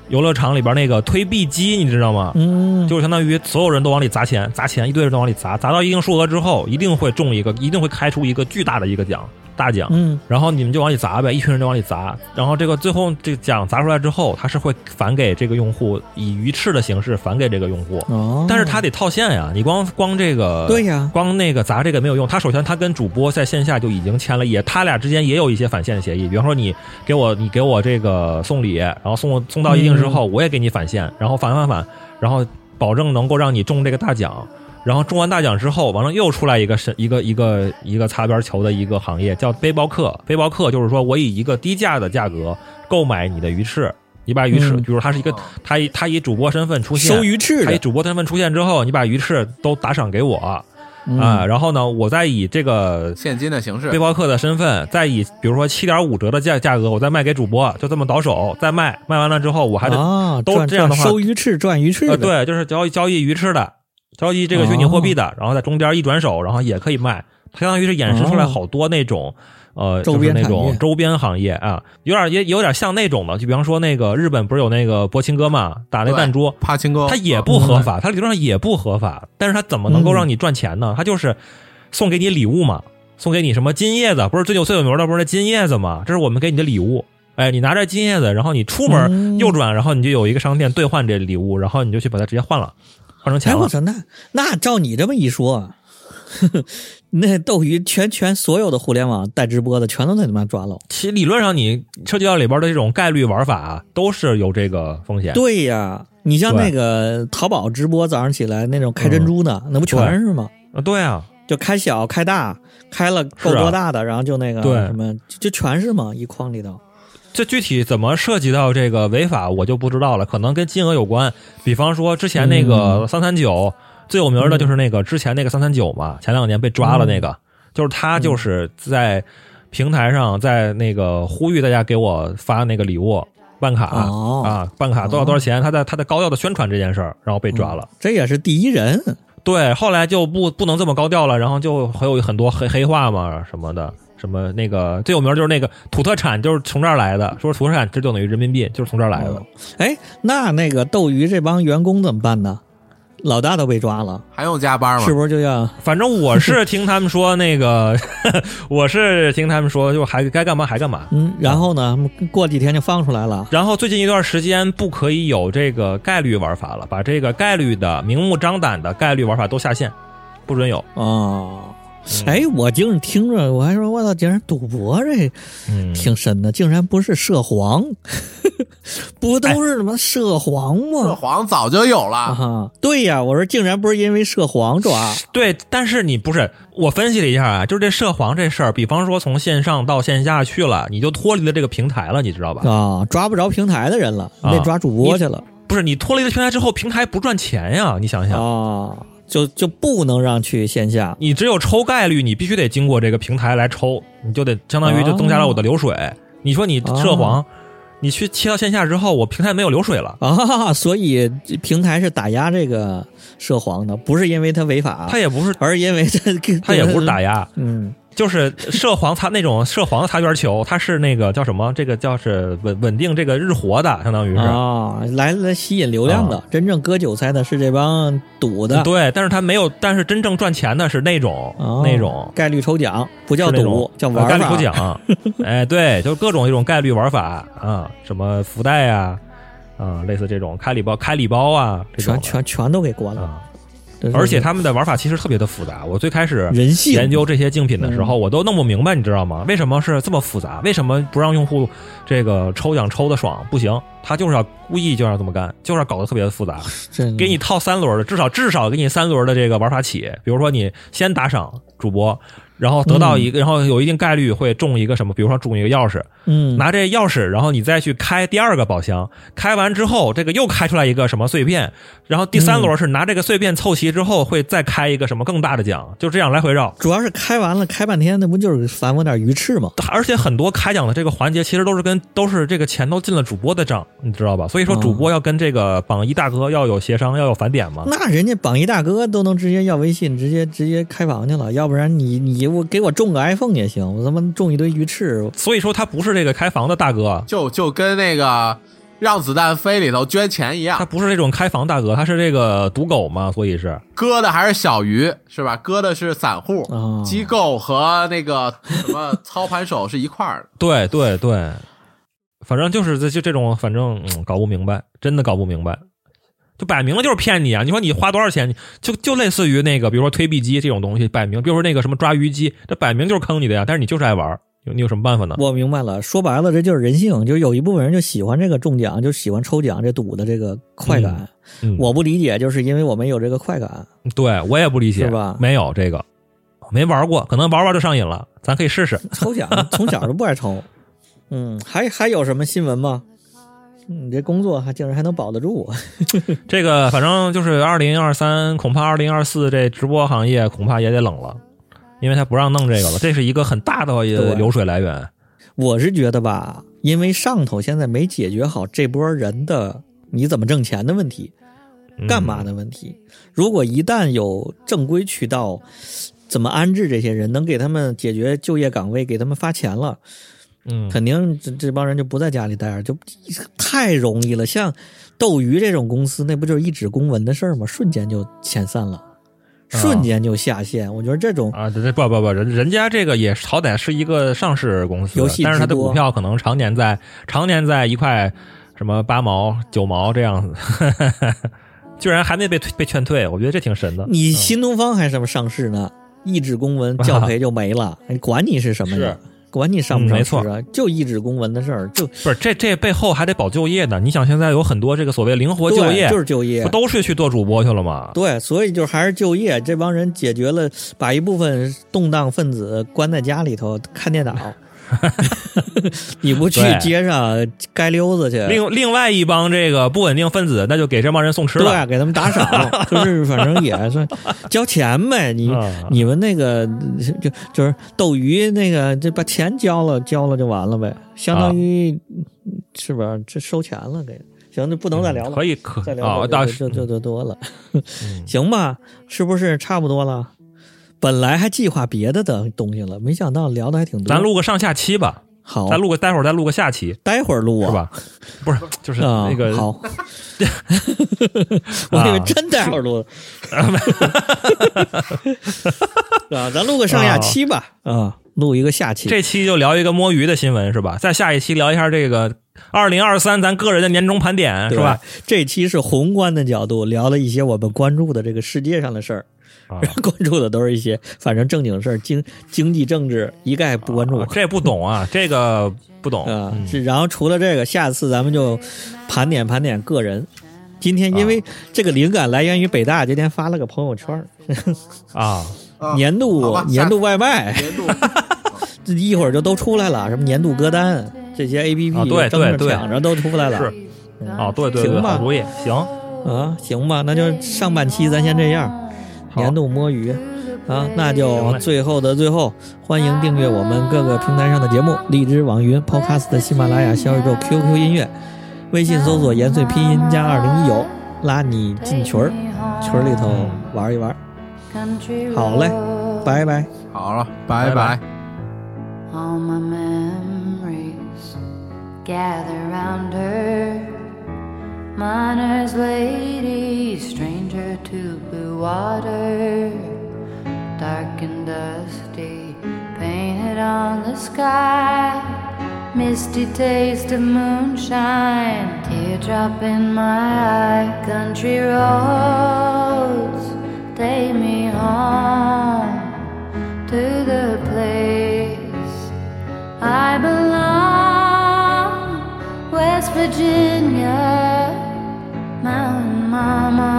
游乐场里边那个推币机，你知道吗？嗯，就是相当于所有人都往里砸钱，砸钱，一堆人都往里砸，砸到一定数额之后，一定会中一个，一定会开出一个巨大的一个奖，大奖。嗯然后你们就往里砸呗，一群人就往里砸，然后这个最后这个奖砸出来之后，它是会返给这个用户，以鱼翅的形式返给这个用户，哦，但是他得套现呀，你光光这个对呀光那个砸这个没有用。他首先他跟主播在线下就已经签了，也他俩之间也有一些返现协议。比方说你给我你给我这个送礼，然后送送到一定之后，我也给你返现，然后返返返，然后保证能够让你中这个大奖。然后中完大奖之后，完了又出来一个是一个一个一个擦边球的一个行业，叫背包客。背包客就是说我以一个低价的价格购买你的鱼翅，你把鱼翅，嗯。比如他是一个他以他以主播身份出现，收鱼翅他以主播身份出现之后，你把鱼翅都打赏给我。啊、嗯然后呢，我再以这个现金的形式。背，包客的身份，再以比如说七点五折的价价格，我再卖给主播，就这么倒手再卖，卖完了之后我还得、啊，都这样的话收鱼翅赚鱼翅对，就是交易交易鱼翅的，交易这个虚拟货币的，然后在中间一转手，然后也可以卖，它相当于是衍生出来好多那种。呃，就是那种周边行业啊，有点也有点像那种的，就比方说那个日本不是有那个博青哥嘛，打那弹珠，帕青哥，它也不合法，它理论上也不合法，但是它怎么能够让你赚钱呢？它就是送给你礼物嘛，送给你什么金叶子，不是最有最有名的不是那金叶子嘛？这是我们给你的礼物。哎，你拿着金叶子，然后你出门右转，然后你就有一个商店兑换这礼物，然后你就去把它直接换了，换成钱哎，我了。操，那那照你这么一说，啊呵呵那斗鱼全全所有的互联网带直播的全都得他妈抓喽。其实理论上，你涉及到里边的这种概率玩法啊，都是有这个风险。对呀，你像那个淘宝直播早上起来那种开珍珠的，那不全是吗？啊，对啊，就开小开大，开了够多大的，然后就那个对什么，就就全是嘛，一筐里头。这具体怎么涉及到这个违法，我就不知道了，可能跟金额有关。比方说之前那个三三九最有名的就是那个之前那个三三九嘛，前两年被抓了那个，就是他就是在平台上在那个呼吁大家给我发那个礼物办卡、哦啊，办卡多少多少钱，他在他在高调的宣传这件事儿，然后被抓了。这也是第一人。对，后来就不不能这么高调了，然后就会有很多黑黑话嘛什么的，什么那个最有名就是那个土特产就是从这儿来的，说土特产这就等于人民币，就是从这儿来的。哎，那那个斗鱼这帮员工怎么办呢？老大都被抓了，还用加班吗是？不是就要反正我是听他们说那个，我是听他们说，就还该干嘛还干嘛。嗯？然后呢，过几天就放出来了。然后最近一段时间不可以有这个概率玩法了，把这个概率的明目张胆的概率玩法都下线，不准有。哦，哎，我竟然听着，我还说我操，竟然赌博这嗯，挺深的，竟然不是涉黄，不都是什么涉黄吗涉吗？黄早就有了，啊，对呀，我说竟然不是因为涉黄抓对，但是你不是我分析了一下啊，就是这涉黄这事儿，比方说从线上到线下去了，你就脱离了这个平台了，你知道吧？啊，抓不着平台的人了，你得抓主播去了不是你脱离了平台之后，平台不赚钱呀，你想想。啊，就就不能让去线下。你只有抽概率，你必须得经过这个平台来抽，你就得相当于就增加了我的流水。你说你涉黄，你去切到线下之后，我平台没有流水了，啊，所以这平台是打压这个涉黄的，不是因为他违法，它也不是，而是因为这个它也不是打，压，嗯就是涉黄它那种涉黄的擦边球，它是那个叫什么？这个叫是稳稳定这个日活的，相当于是。啊，来来吸引流量的，真正割韭菜的是这帮赌的，对，但是他没有，但是真正赚钱的是那种、哦那种。概率抽奖，不叫赌，叫玩法。概率抽奖。哎，对，就是各种一种概率玩法啊，什么福袋呀、啊，类似这种开礼包、开礼包啊，这种。全全全都给关了，而且他们的玩法其实特别的复杂。我最开始人性研究这些竞品的时嗯候，我都弄不明白，你知道吗？为什么是这么复杂？为什么不让用户这个抽奖抽的爽？不行，他就是要故意就要这么干，就是要搞得特别的复杂，给你套三轮的，至少至少给你三轮的这个玩法起。比如说你先打赏主播。然后得到一个，然后有一定概率会中一个什么，比如说中一个钥匙，嗯拿这钥匙，然后你再去开第二个宝箱，开完之后，这个又开出来一个什么碎片，然后第三轮是拿这个碎片凑齐之后，会再开一个什么更大的奖，就这样来回绕。主要是开完了开半天，那不就是反我点鱼翅吗？而且很多开奖的这个环节，其实都是跟都是这个钱都进了主播的账，你知道吧？所以说主播要跟这个榜一大哥要有协商，要有返点嘛。那人家榜一大哥都能直接要微信，直接直接开房去了，要不然你你我给我中个 iPhone 也行，我他妈中一堆鱼翅，所以说他不是这个开房的大哥，就就跟那个让子弹飞里头捐钱一样他，不是这种开房大哥，他是这个赌狗嘛，所以是割的还是小鱼是吧？割的是散户，啊机构和那个什么 操盘手是一块儿的。对对对，反正就是这就这种，反正嗯搞不明白，真的搞不明白，就摆明了就是骗你啊！你说你花多少钱，就就类似于那个，比如说推币机这种东西，摆明，比如说那个什么抓鱼机，这摆明就是坑你的呀，但是你就是爱玩，有你有什么办法呢？我明白了，说白了这就是人性，就是有一部分人就喜欢这个中奖，就喜欢抽奖这赌的这个快感。嗯，我不理解，就是因为我没有这个快感。对我也不理解，是吧没有这个，没玩过，可能玩玩就上瘾了，咱可以试试。抽奖从小就不爱抽。嗯，还还有什么新闻吗？你这工作还竟然还能保得住？这个反正就是二零二三，恐怕二零二四这直播行业恐怕也得冷了，因为他不让弄这个了，这是一个很大的对流水来源。我是觉得吧，因为上头现在没解决好这波人的你怎么挣钱的问题，嗯干嘛的问题。如果一旦有正规渠道，怎么安置这些人，能给他们解决就业岗位，给他们发钱了，嗯，肯定这这帮人就不在家里待着，就太容易了。像斗鱼这种公司，那不就是一纸公文的事儿吗？瞬间就遣散了，啊瞬间就下线。我觉得这种啊，这这不不不，人人家这个也好歹是一个上市公司，游戏但是它的股票可能常年在常年在一块什么八毛九毛这样子，居然还没被被劝退，我觉得这挺神的。你新东方还什么上市呢？一纸公文教 培就没了，你管你是什么人，管你上不上市啊？就一纸公文的事儿，就不是这这背后还得保就业呢。你想现在有很多这个所谓灵活就业，就是就业不。都是去做主播去了吗？对，所以就还是就业，这帮人解决了，把一部分动荡分子关在家里头看电脑。你不去街上街溜子去，另另外一帮这个不稳定分子，那就给这帮人送吃的。对，给他们打赏，就是反正也算交钱呗。你、啊你们那个就就是斗鱼那个，就把钱交了，交了就完了呗，相当于、是吧？这收钱了给。行，那不能再聊了，可以可再聊啊，就大就就就多了，嗯 行吧？是不是差不多了？本来还计划别的的东西了，没想到聊的还挺多。咱录个上下期吧，好，咱录个待会儿再录个下期，待会儿录啊，是吧？不是，就是啊，那个好，我以为真待会儿录，啊，咱录个上下期吧，啊，录一个下期，这期就聊一个摸鱼的新闻是吧？再下一期聊一下这个二零二三咱个人的年终盘点是吧？？这期是宏观的角度聊了一些我们关注的这个世界上的事儿，啊。关注的都是一些反正正经事儿，经经济政治一概不关注。啊这不懂啊，这个不懂。啊。嗯。是，然后除了这个，下次咱们就盘点盘点个人。今天因为这个灵感来源于北大，今天发了个朋友圈儿，啊，啊年度年度外卖，年度。这一会儿就都出来了，什么年度歌单这些 A P P 啊对对对。抢着都出来了。是。啊，对对对，行吧。好主意，行，啊，行吧，那就上半期咱先这样，好年度摸鱼啊，那就最后的最后，欢迎订阅我们各个平台上的节目：荔枝、网易云、Podcast、喜马拉雅、小宇宙、QQ 音乐，微信搜索“延岁拼音加二零一九”，拉你进群儿，群儿里头玩一玩。好嘞，拜拜。好了，拜拜拜拜。All my memories gather round her. Miner's lady, stranger to blue water, dark and dusty, painted on the sky. Misty taste of moonshine, teardrop in my eye. Country roads take me home to the place I belong, West Virginia, Mountain Mama,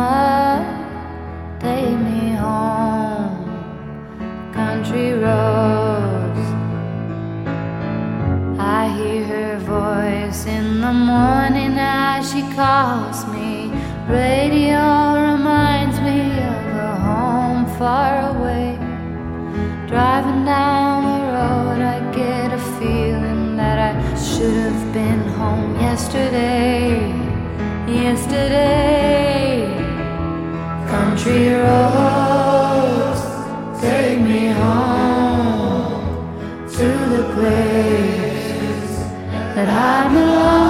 take me home, country roads. I hear her voice in the morning as she calls me. Radio reminds me of a home far away. Driving down the road, I get a feeling that I should have been home yesterday. Yesterday, country roads take me home to the place that I belong.